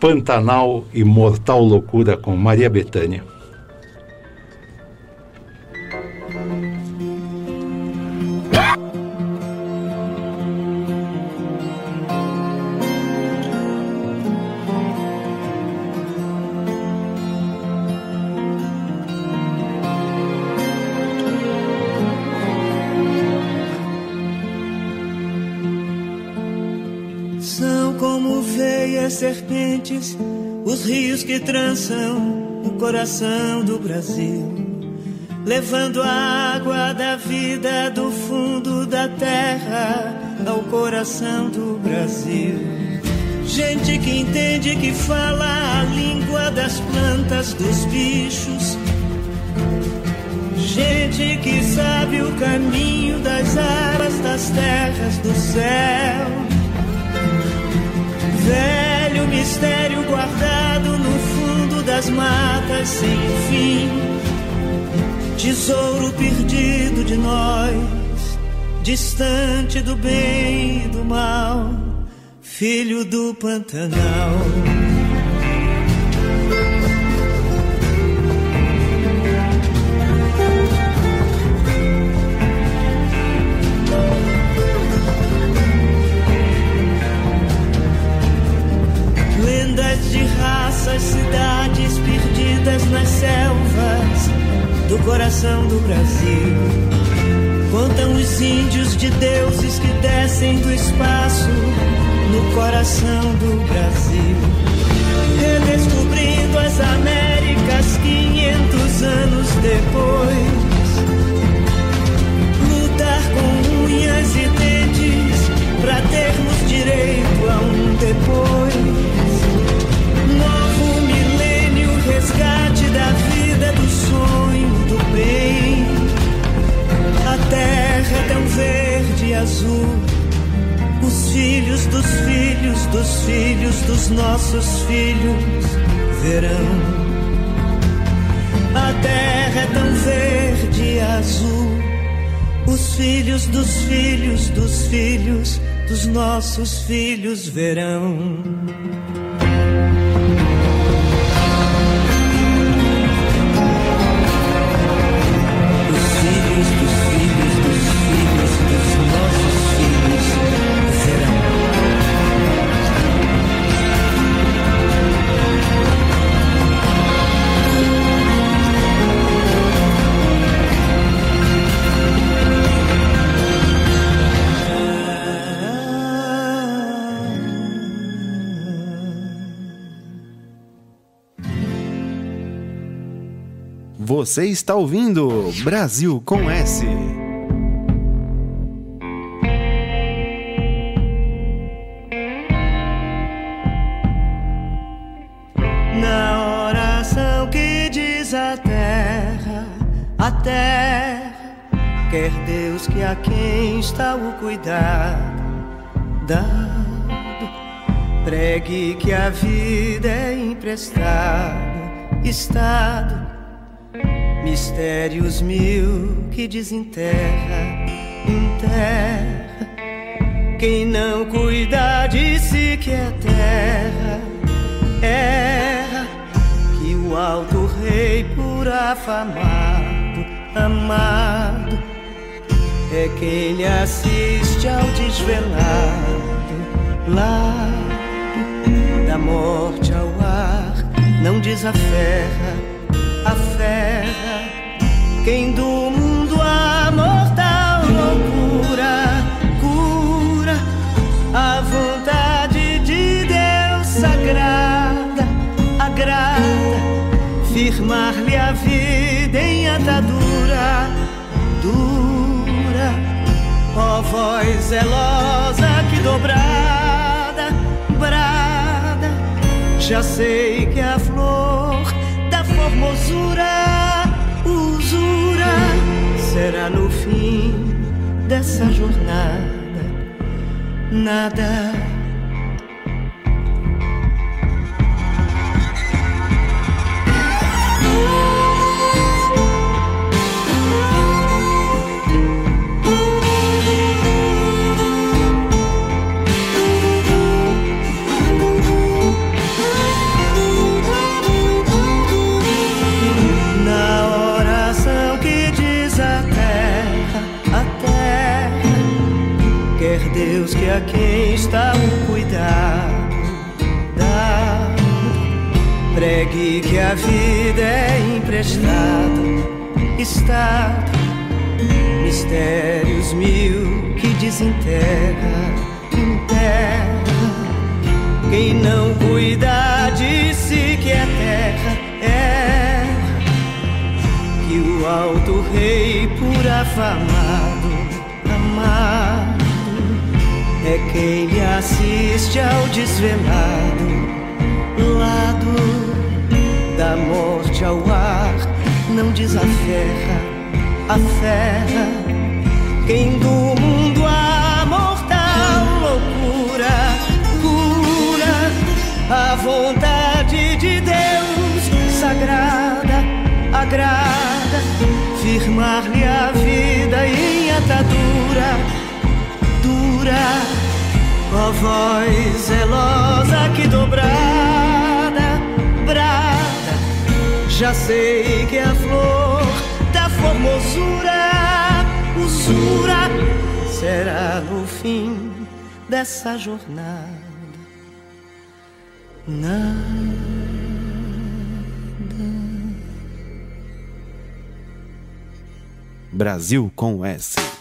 S2: Pantanal e Mortal Loucura com Maria Bethânia.
S11: Trançam o coração do Brasil, levando a água da vida do fundo da terra ao coração do Brasil. Gente que entende que fala a língua das plantas, dos bichos. Gente que sabe o caminho das águas, das terras, do céu. Velho velho mistério guardado no fundo das matas sem fim. Tesouro perdido de nós, distante do bem e do mal, filho do Pantanal. Nossas cidades perdidas nas selvas do coração do Brasil. Contam os índios de deuses que descem do espaço no coração do Brasil. Redescobrindo as Américas 500 anos depois. Lutar com unhas e dentes para termos direito a um depois resgate da vida, do sonho, do bem. A terra é tão verde e azul. Os filhos dos filhos dos filhos dos nossos filhos verão. A terra é tão verde e azul. Os filhos dos filhos dos filhos dos nossos filhos verão.
S3: Você está ouvindo Brasil com S.
S11: Na oração que diz a terra, a terra, quer Deus que a quem está o cuidado dado, pregue que a vida é emprestada, estado, mistérios mil que desenterra, enterra. Quem não cuida de si que é terra, erra que o alto rei por afamado, amado, é quem lhe assiste ao desvelado lado da morte ao ar, não desaferra, aferra quem do mundo a mortal loucura cura a vontade de Deus sagrada, agrada, firmar-lhe a vida em atadura. Dura, ó voz zelosa que dobrada, brada, já sei que a flor formosura, usura, será no fim dessa jornada nada. A quem está o cuidado dá. Pregue que a vida é emprestado, estado, mistérios mil que desenterra, enterra. Quem não cuida de si que é terra, é que o alto rei por afamado, amado, é quem lhe assiste ao desvelado lado da morte ao ar, não desaferra, aferra quem do mundo a mortal loucura cura a vontade de Deus sagrada, agrada, firmar-lhe a vida em atadura dura, ó voz zelosa que dobrada, brada, já sei que a flor da formosura, usura, será no fim dessa jornada.
S3: Brasil com S.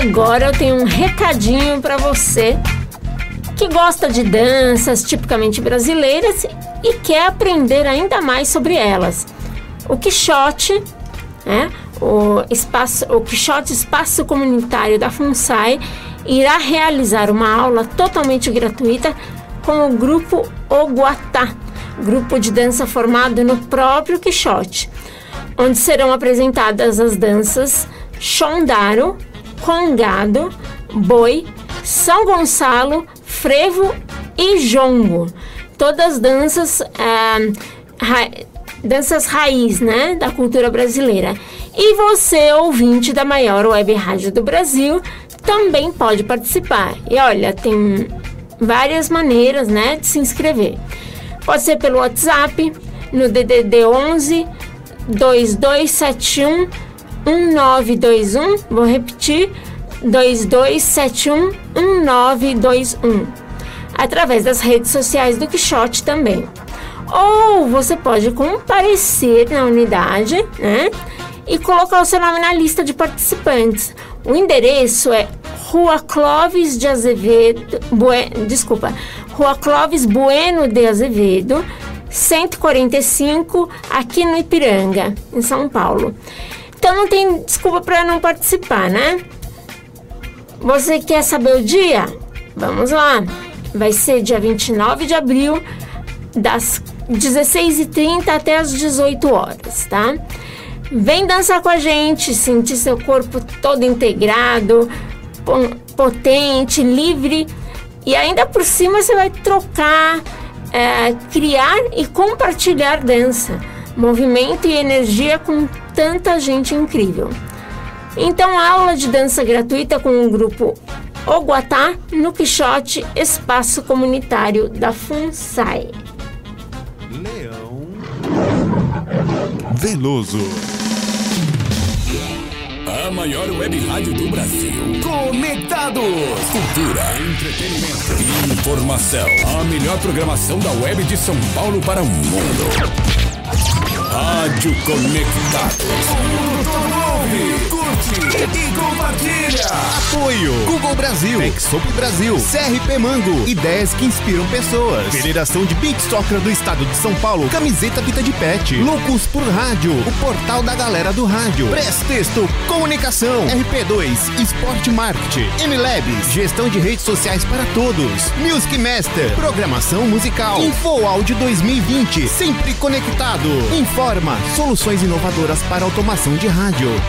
S1: Agora eu tenho um recadinho para você que gosta de danças tipicamente brasileiras e quer aprender ainda mais sobre elas. O Quixote, né, o, espaço, o Quixote Espaço Comunitário da FUNSAI, irá realizar uma aula totalmente gratuita com o grupo Oguatá, grupo de dança formado no próprio Quixote, onde serão apresentadas as danças Xondaro, Congado, Boi, São Gonçalo, Frevo e Jongo. Todas danças, ah, ra- danças raiz, né, da cultura brasileira. E você, ouvinte da maior web rádio do Brasil, também pode participar. E olha, tem várias maneiras, né, de se inscrever. Pode ser pelo WhatsApp, no DDD 11 2271 1921. Vou repetir: 2271 1921. Através das redes sociais do Quixote também. Ou você pode comparecer na unidade, né? e colocar o seu nome na lista de participantes. O endereço é Rua Clóvis de Azevedo, Bue, desculpa, Rua Clóvis Bueno de Azevedo, 145, aqui no Ipiranga, em São Paulo. Então não tem desculpa para não participar, né? Você quer saber o dia? Vamos lá. Vai ser dia 29 de abril, das 16h30 até as 18 horas, tá? Vem dançar com a gente, sentir seu corpo todo integrado, potente, livre. E ainda por cima você vai trocar, é, criar e compartilhar dança, movimento e energia com tanta gente incrível. Então, aula de dança gratuita com o grupo Oguatá no Quixote, espaço comunitário da FUNSAI.
S3: Leão Veloso.
S12: A maior web rádio do Brasil.
S3: Conectados.
S12: Cultura, entretenimento e informação. A melhor programação da web de São Paulo para o mundo. Rádio Conectados.
S3: Ouve, curte e compartilha. Apoio. Google Brasil. Exop Brasil. CRP Mango. Ideias que inspiram pessoas. Federação de Beat Soccer do Estado de São Paulo. Camiseta Vida de Pet. Loucos por Rádio. O portal da galera do rádio. Prestexto. Comunicação. RP2. Esporte Marketing. MLabs. Gestão de redes sociais para todos. Music Master. Programação musical. Info Áudio 2020. Sempre conectado. Informa. Soluções inovadoras para automação de rádio.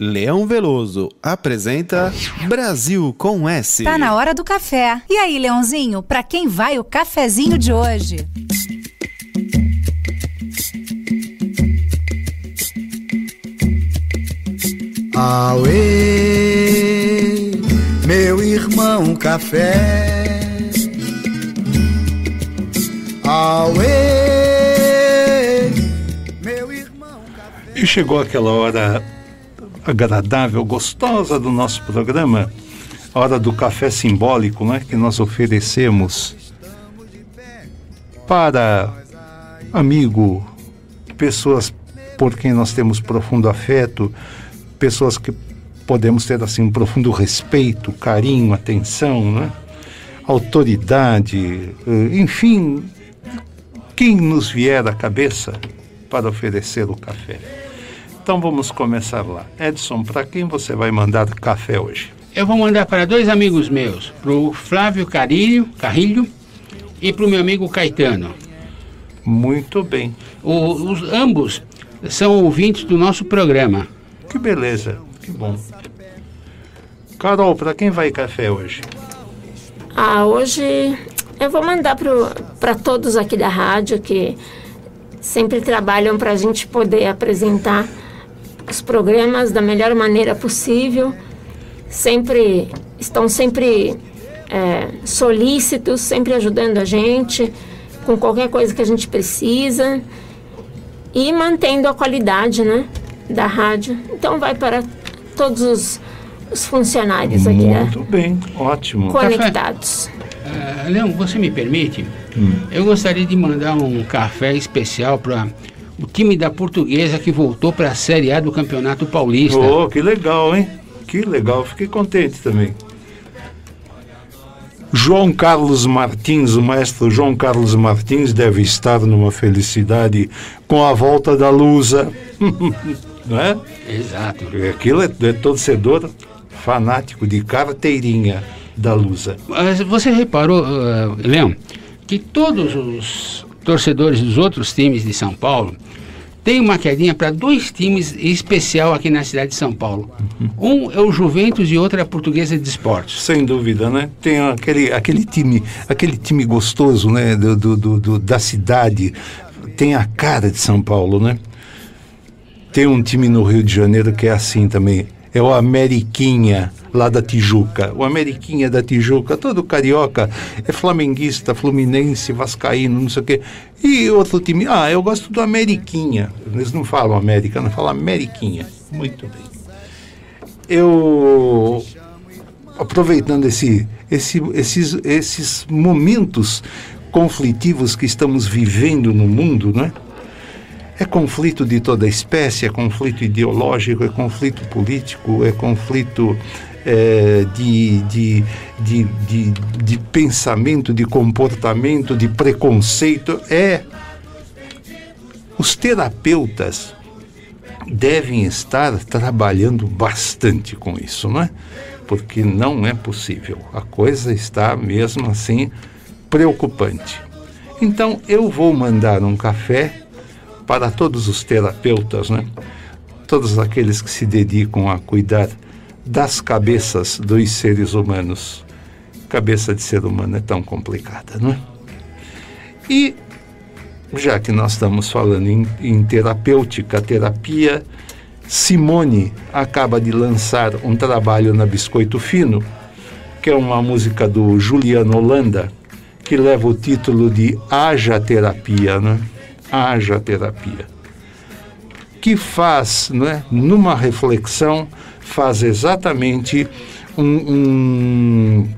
S3: Leão Veloso apresenta Brasil com S.
S13: Tá na hora do café. E aí, Leãozinho, pra quem vai o cafezinho de hoje?
S14: Auê, meu irmão café. Auê, meu irmão
S2: E chegou aquela hora agradável, gostosa do nosso programa, hora do café simbólico, né, que nós oferecemos para amigo, pessoas por quem nós temos profundo afeto, pessoas que podemos ter assim um profundo respeito, carinho, atenção, né? autoridade, eh, enfim, quem nos vier à cabeça para oferecer o café. Então vamos começar lá. Edson, para quem você vai mandar café hoje?
S5: Eu vou mandar para dois amigos meus, para o Flávio Carilho, Carrilho e para o meu amigo Caetano.
S2: Muito bem.
S5: O- os ambos são ouvintes do nosso programa.
S2: Que beleza, que bom. Carol, para quem vai café hoje?
S1: Ah, hoje eu vou mandar para todos aqui da rádio que sempre trabalham para a gente poder apresentar os programas da melhor maneira possível. Sempre estão sempre é, solícitos, sempre ajudando a gente com qualquer coisa que a gente precisa e mantendo a qualidade, né, da rádio. Então vai para todos os, os funcionários aqui da
S2: Muito bem, ótimo.
S1: conectados.
S5: Ah, Leão, você me permite? Eu gostaria de mandar um café especial para o time da Portuguesa que voltou para a Série A do Campeonato Paulista.
S2: Oh, que legal, hein? Que legal, fiquei contente também. João Carlos Martins, o maestro João Carlos Martins, deve estar numa felicidade com a volta da Lusa. Não é?
S5: Exato.
S2: Aquilo é, é torcedor fanático de carteirinha da Lusa.
S5: Mas você reparou, ah, Leão, que todos os torcedores dos outros times de São Paulo têm uma quedinha para dois times em especial aqui na cidade de São Paulo. Um é o Juventus e outro é a Portuguesa de Esportes.
S2: Sem dúvida, né? Tem aquele, aquele time, aquele time gostoso, né? Do, do- do- da cidade. Tem a cara de São Paulo, né? Tem um time no Rio de Janeiro que é assim também. É o Ameriquinha, lá da Tijuca. O Ameriquinha da Tijuca, todo carioca, é flamenguista, fluminense, vascaíno, não sei o quê. E outro time, ah, eu gosto do Ameriquinha. Eles não falam América, não falam Ameriquinha. Muito bem. Eu, aproveitando esse, esse, esses, esses momentos conflitivos que estamos vivendo no mundo, né? É conflito de toda espécie, é conflito ideológico, é conflito político, é conflito é, de, de, de, de, de pensamento, de comportamento, de preconceito. É. Os terapeutas devem estar trabalhando bastante com isso, não é? Porque não é possível. A coisa está mesmo assim preocupante. Então eu vou mandar um café para todos os terapeutas, né? Todos aqueles que se dedicam a cuidar das cabeças dos seres humanos. Cabeça de ser humano é tão complicada, não é? E já que nós estamos falando em, em terapêutica, terapia, Simone acaba de lançar um trabalho na Biscoito Fino, que é uma música do Juliano Holanda, que leva o título de Haja Terapia, né? Haja Terapia. Que faz, né, numa reflexão, faz exatamente um, um,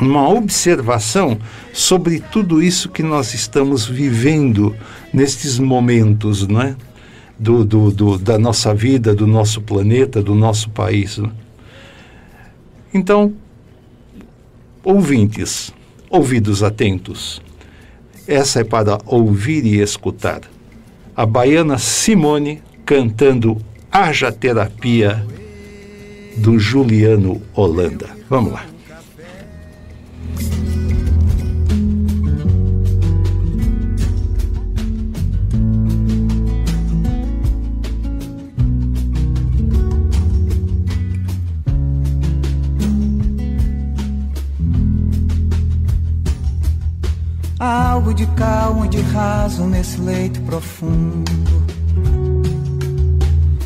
S2: uma observação sobre tudo isso que nós estamos vivendo nestes momentos, não é? Do, do, do, da nossa vida, do nosso planeta, do nosso país. Né? Então, ouvintes, ouvidos atentos. Essa é para ouvir e escutar. A baiana Simone cantando Haja Terapia do Juliano Holanda. Vamos lá.
S15: Raso nesse leito profundo.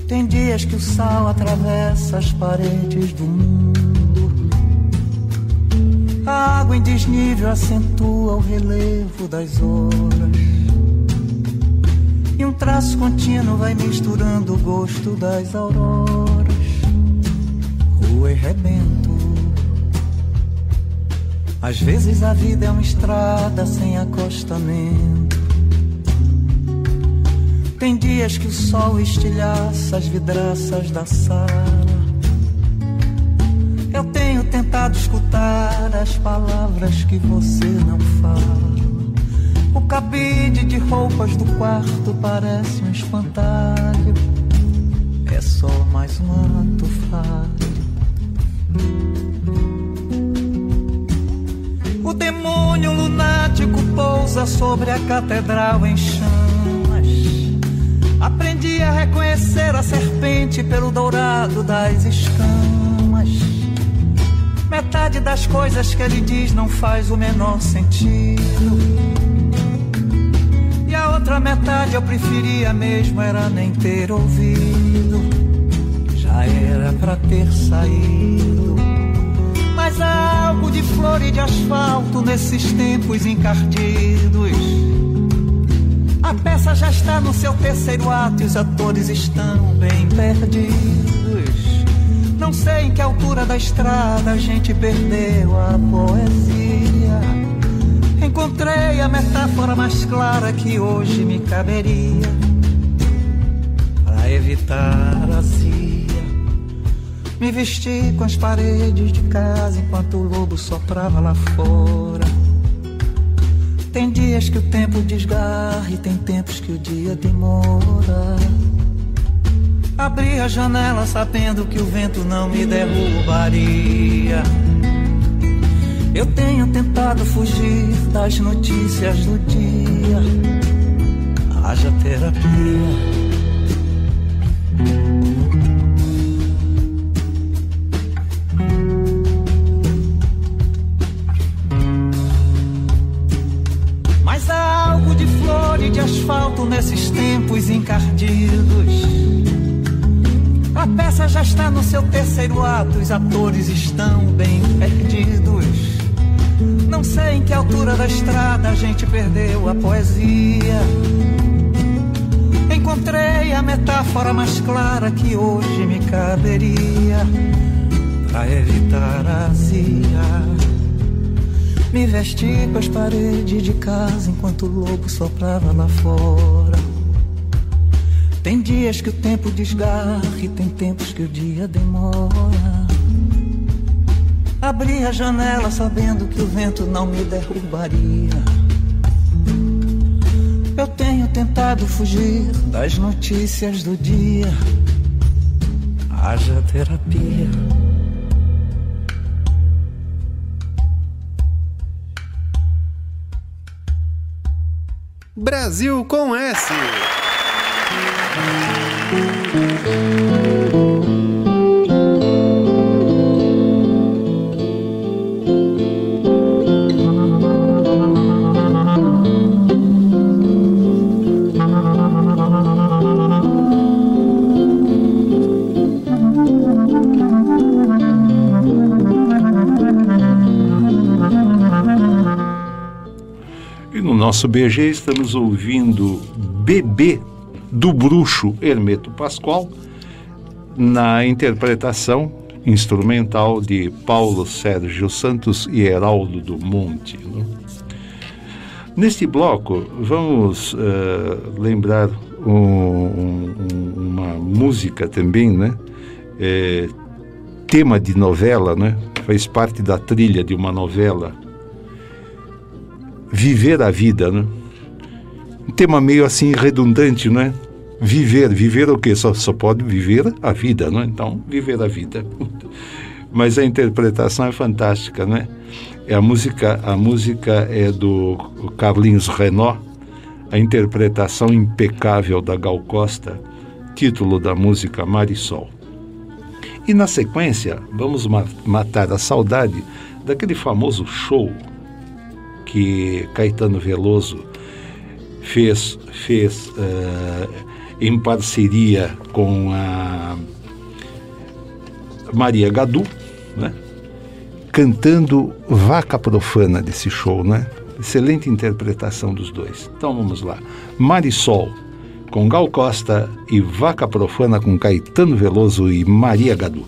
S15: Tem dias que o sal atravessa as paredes do mundo. A água em desnível acentua o relevo das horas. E um traço contínuo vai misturando o gosto das auroras. Rua e rebento. Às vezes a vida é uma estrada sem acostamento. Tem dias que o sol estilhaça as vidraças da sala. Eu tenho tentado escutar as palavras que você não fala. O cabide de roupas do quarto parece um espantalho. É só mais um ato falho. O demônio lunático pousa sobre a catedral em chamas. Aprendi a reconhecer a serpente pelo dourado das escamas. Metade das coisas que ele diz não faz o menor sentido. E a outra metade eu preferia mesmo era nem ter ouvido. Já era pra ter saído. Mas há algo de flor e de asfalto nesses tempos encardidos. A peça já está no seu terceiro ato e os atores estão bem perdidos. Não sei em que altura da estrada a gente perdeu a poesia. Encontrei a metáfora mais clara que hoje me caberia para evitar a zia. Me vesti com as paredes de casa enquanto o lobo soprava lá fora. Tem dias que o tempo desgarra e tem tempos que o dia demora. Abri a janela sabendo que o vento não me derrubaria. Eu tenho tentado fugir das notícias do dia. Perdeu a poesia. Encontrei a metáfora mais clara que hoje me caberia para evitar a azia. Me vesti com as paredes de casa enquanto o lobo soprava lá fora. Tem dias que o tempo desgarra e tem tempos que o dia demora. Abri a janela sabendo que o vento não me derrubaria. Tentado fugir das notícias do dia. Haja terapia.
S3: Brasil com S.
S2: nosso BG estamos ouvindo Bebê do Bruxo Hermeto Pascoal na interpretação instrumental de Paulo Sérgio Santos e Heraldo do Monte. né? Neste bloco, vamos eh, lembrar um- um- uma música também, né? Eh, tema de novela, né? Faz parte da trilha de uma novela. Viver a vida, né? Um tema meio assim redundante, né? Viver, viver o quê? Só, só pode viver a vida, né? Então, viver a vida. Mas a interpretação é fantástica, né? É a música, a música é do Carlinhos Renó, a interpretação impecável da Gal Costa, título da música Marisol. E na sequência, vamos ma- matar a saudade daquele famoso show que Caetano Veloso fez, fez eh, em parceria com a Maria Gadu, né? cantando Vaca Profana desse show, né? Excelente interpretação dos dois. Então vamos lá. Marisol, com Gal Costa e Vaca Profana com Caetano Veloso e Maria Gadu.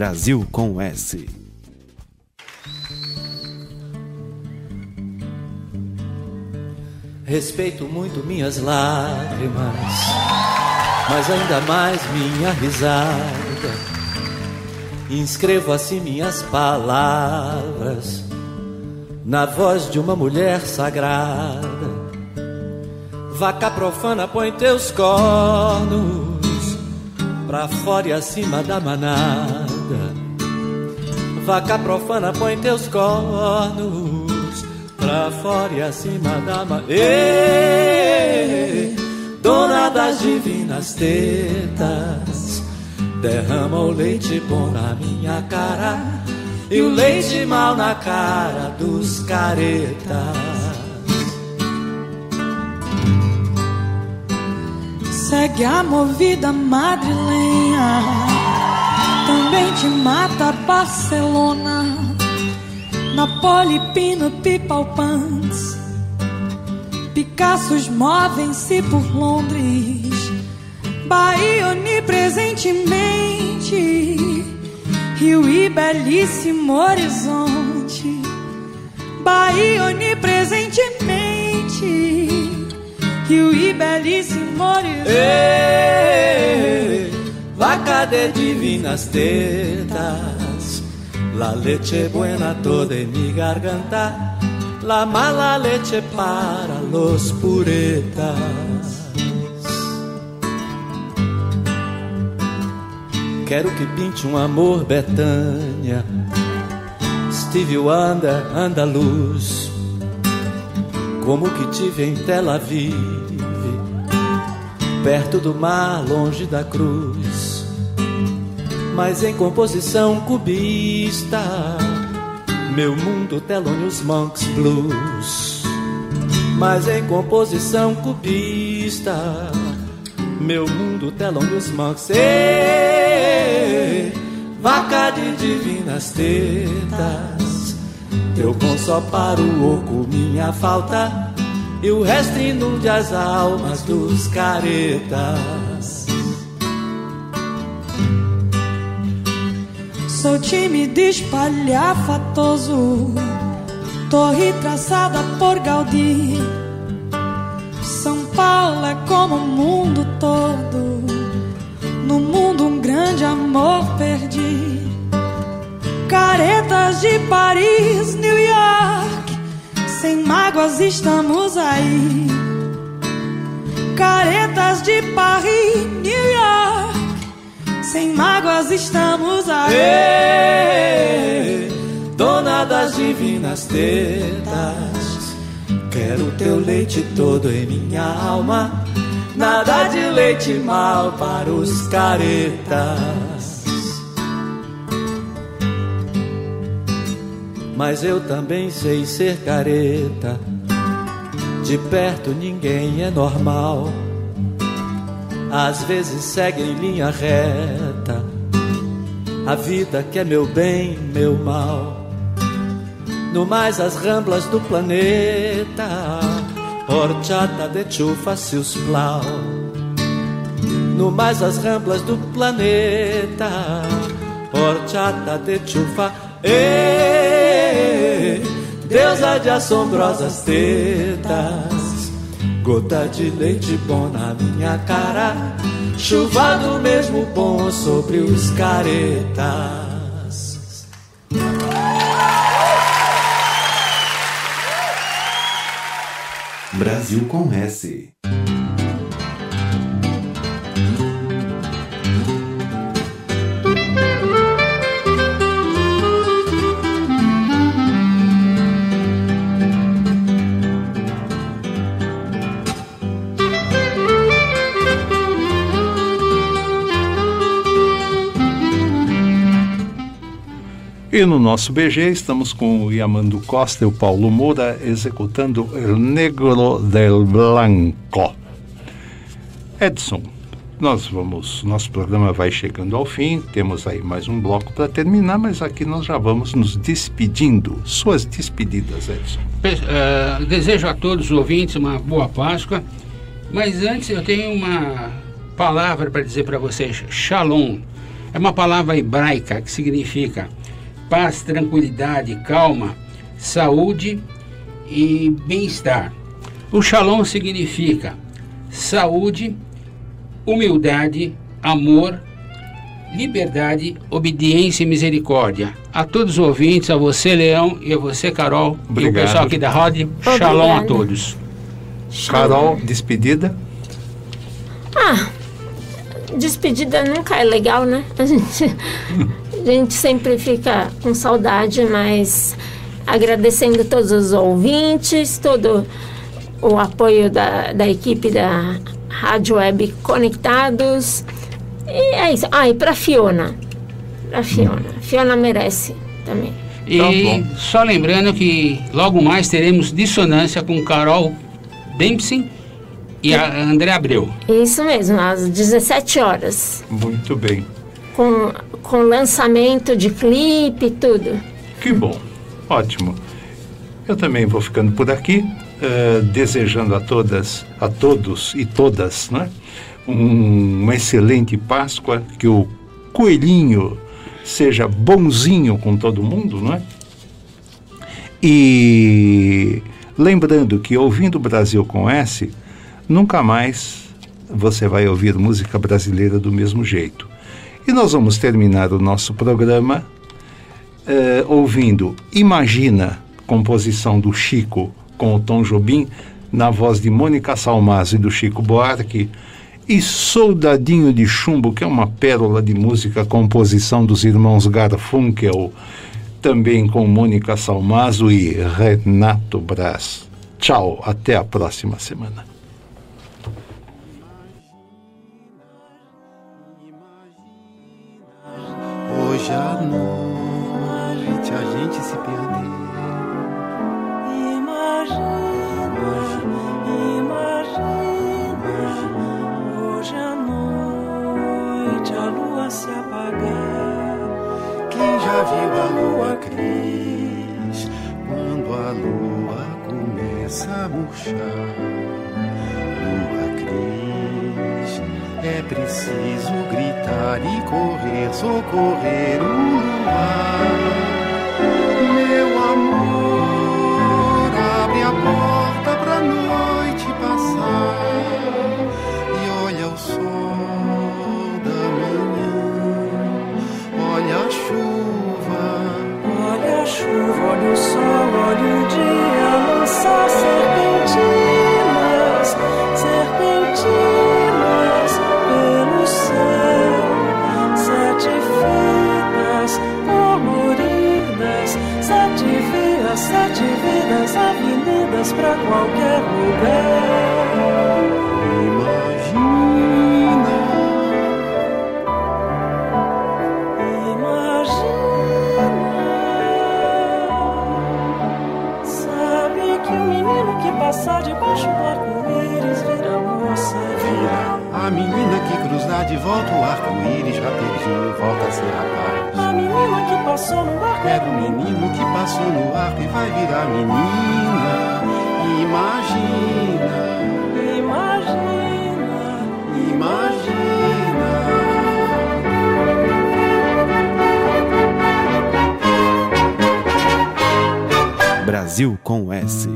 S3: Brasil com S.
S16: Respeito muito minhas lágrimas, mas ainda mais minha risada. Inscrevo assim minhas palavras na voz de uma mulher sagrada. Vaca profana, põe teus cornos pra fora e acima da manada. Vaca profana, põe teus cornos pra fora e acima da manada. Dona das divinas tetas, derrama o leite bom na minha cara e o leite mal na cara dos caretas.
S17: Segue a movida madrilenha, também te mata Barcelona, Napoli, Pino, Pipalpans. Picassos movem-se por Londres, Bahia onipresentemente, Rio e belíssimo horizonte, Bahia onipresentemente. Rio e belíssimo horizonte.
S16: Ei, vaca de divinas tetas, la leche buena toda en mi garganta, la mala leche para los puretas. Quero que pinte um amor Betânia, Steve Wonder, andaluz, como que tive em Tel Aviv, perto do mar, longe da cruz, mas em composição cubista, meu mundo Thelonious Monks Blues, mas em composição cubista, meu mundo Thelonious Monks. Ei, divinas tetas. Teu com só para o oco minha falta, e o resto inunde as almas dos caretas.
S17: Sou tímido, espalhafatoso, torre traçada por Gaudí. São Paulo é como o mundo todo, no mundo um grande amor perdi. Caretas de Paris, New York, sem mágoas estamos aí. Caretas de Paris, New York. Sem mágoas estamos aí.
S16: Dona das divinas tetas, quero teu leite todo em minha alma. Nada de leite mal para os caretas. Mas eu também sei ser careta. De perto ninguém é normal às vezes segue em linha reta. A vida que é meu bem, meu mal. No mais as ramblas do planeta, horchata de chufa se os plau. No mais as ramblas do planeta, horchata de chufa. Ei, deusa de assombrosas tetas. Gota de leite bom na minha cara, chuva do mesmo bom sobre os caretas.
S3: Brasil com S.
S2: E no nosso BG estamos com o Yamando Costa e o Paulo Moura executando El Negro del Blanco. Edson, nós vamos, nosso programa vai chegando ao fim, temos aí mais um bloco para terminar, mas aqui nós já vamos nos despedindo. Suas despedidas, Edson.
S5: Uh, desejo a todos os ouvintes uma boa Páscoa, mas antes eu tenho uma palavra para dizer para vocês: Shalom. É uma palavra hebraica que significa paz, tranquilidade, calma, saúde e bem-estar. O Shalom significa saúde, humildade, amor, liberdade, obediência e misericórdia. A todos os ouvintes, a você, Leão, e a você, Carol,
S2: Obrigado.
S5: e o pessoal aqui da Rod, Shalom a todos.
S2: Carol, despedida?
S1: Ah, despedida nunca é legal, né? A gente, a gente sempre fica com saudade, mas agradecendo todos os ouvintes, todo o apoio da, da equipe da Rádio Web Conectados. E é isso. Ah, e pra Fiona. Pra Fiona. Fiona merece também.
S5: E só lembrando que logo mais teremos dissonância com Carol Dempsey e a André Abreu.
S1: Isso mesmo, às 17 horas.
S2: Muito bem.
S1: Com, com lançamento de clipe e tudo.
S2: Que bom, ótimo. Eu também vou ficando por aqui, eh, desejando a todas, a todos e todas, né? Um, uma excelente Páscoa, que o coelhinho seja bonzinho com todo mundo, não é? E lembrando que ouvindo Brasil com S, nunca mais você vai ouvir música brasileira do mesmo jeito. E nós vamos terminar o nosso programa eh, ouvindo Imagina, composição do Chico com o Tom Jobim, na voz de Mônica Salmazo e do Chico Buarque, e Soldadinho de Chumbo, que é uma pérola de música, composição dos irmãos Garfunkel, também com Mônica Salmazo e Renato Braz. Tchau, até a próxima semana.
S10: já noite a gente se perder.
S17: se apagar.
S18: Quem já viu a lua cris quando a lua começa a murchar? É preciso gritar e correr, socorrer o luar. Meu amor, abre a porta pra noite passar. E olha o sol da manhã, olha a chuva.
S19: Olha a chuva, olha o sol, olha o dia
S18: lançar-se. Menina, imagina,
S19: imagina,
S18: imagina.
S8: Brasil com S.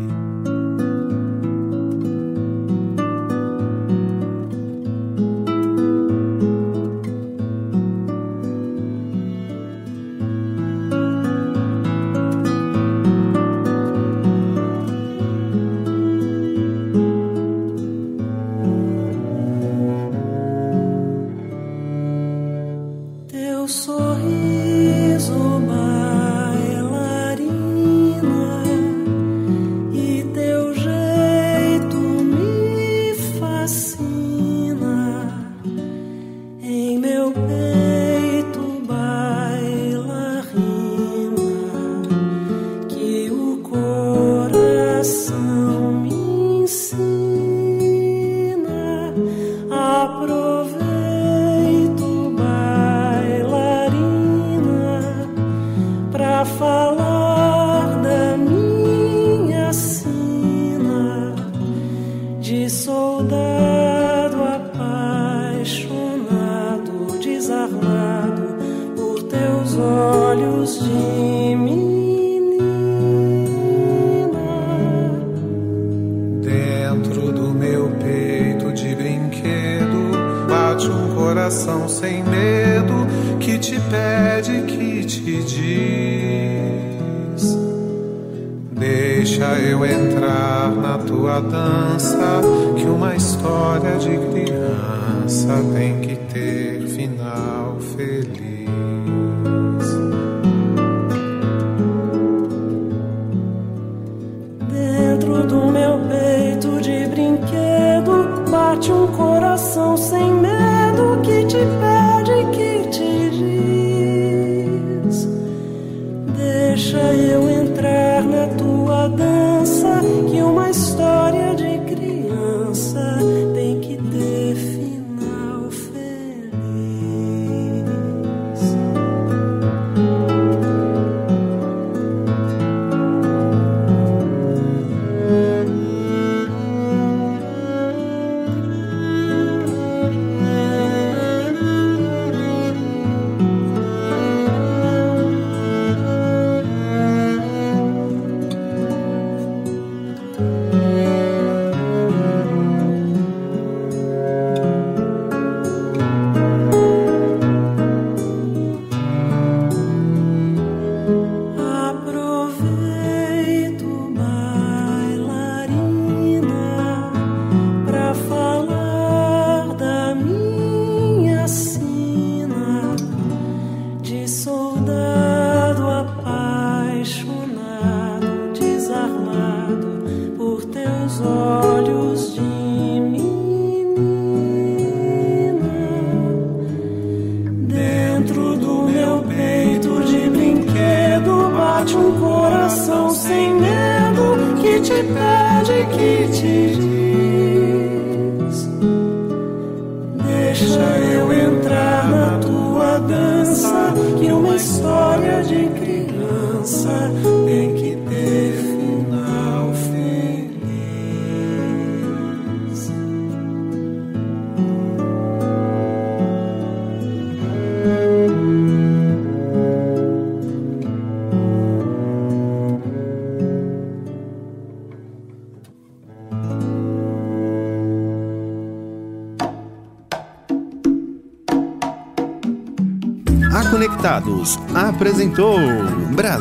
S20: história de criança tem que ter final feliz.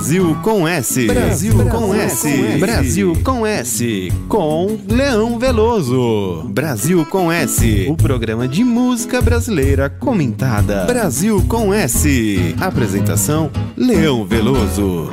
S3: Brasil com S. Brasil com S. Brasil com S. Com Leão Veloso. Brasil com S. O programa de música brasileira comentada. Brasil com S. Apresentação Leão Veloso.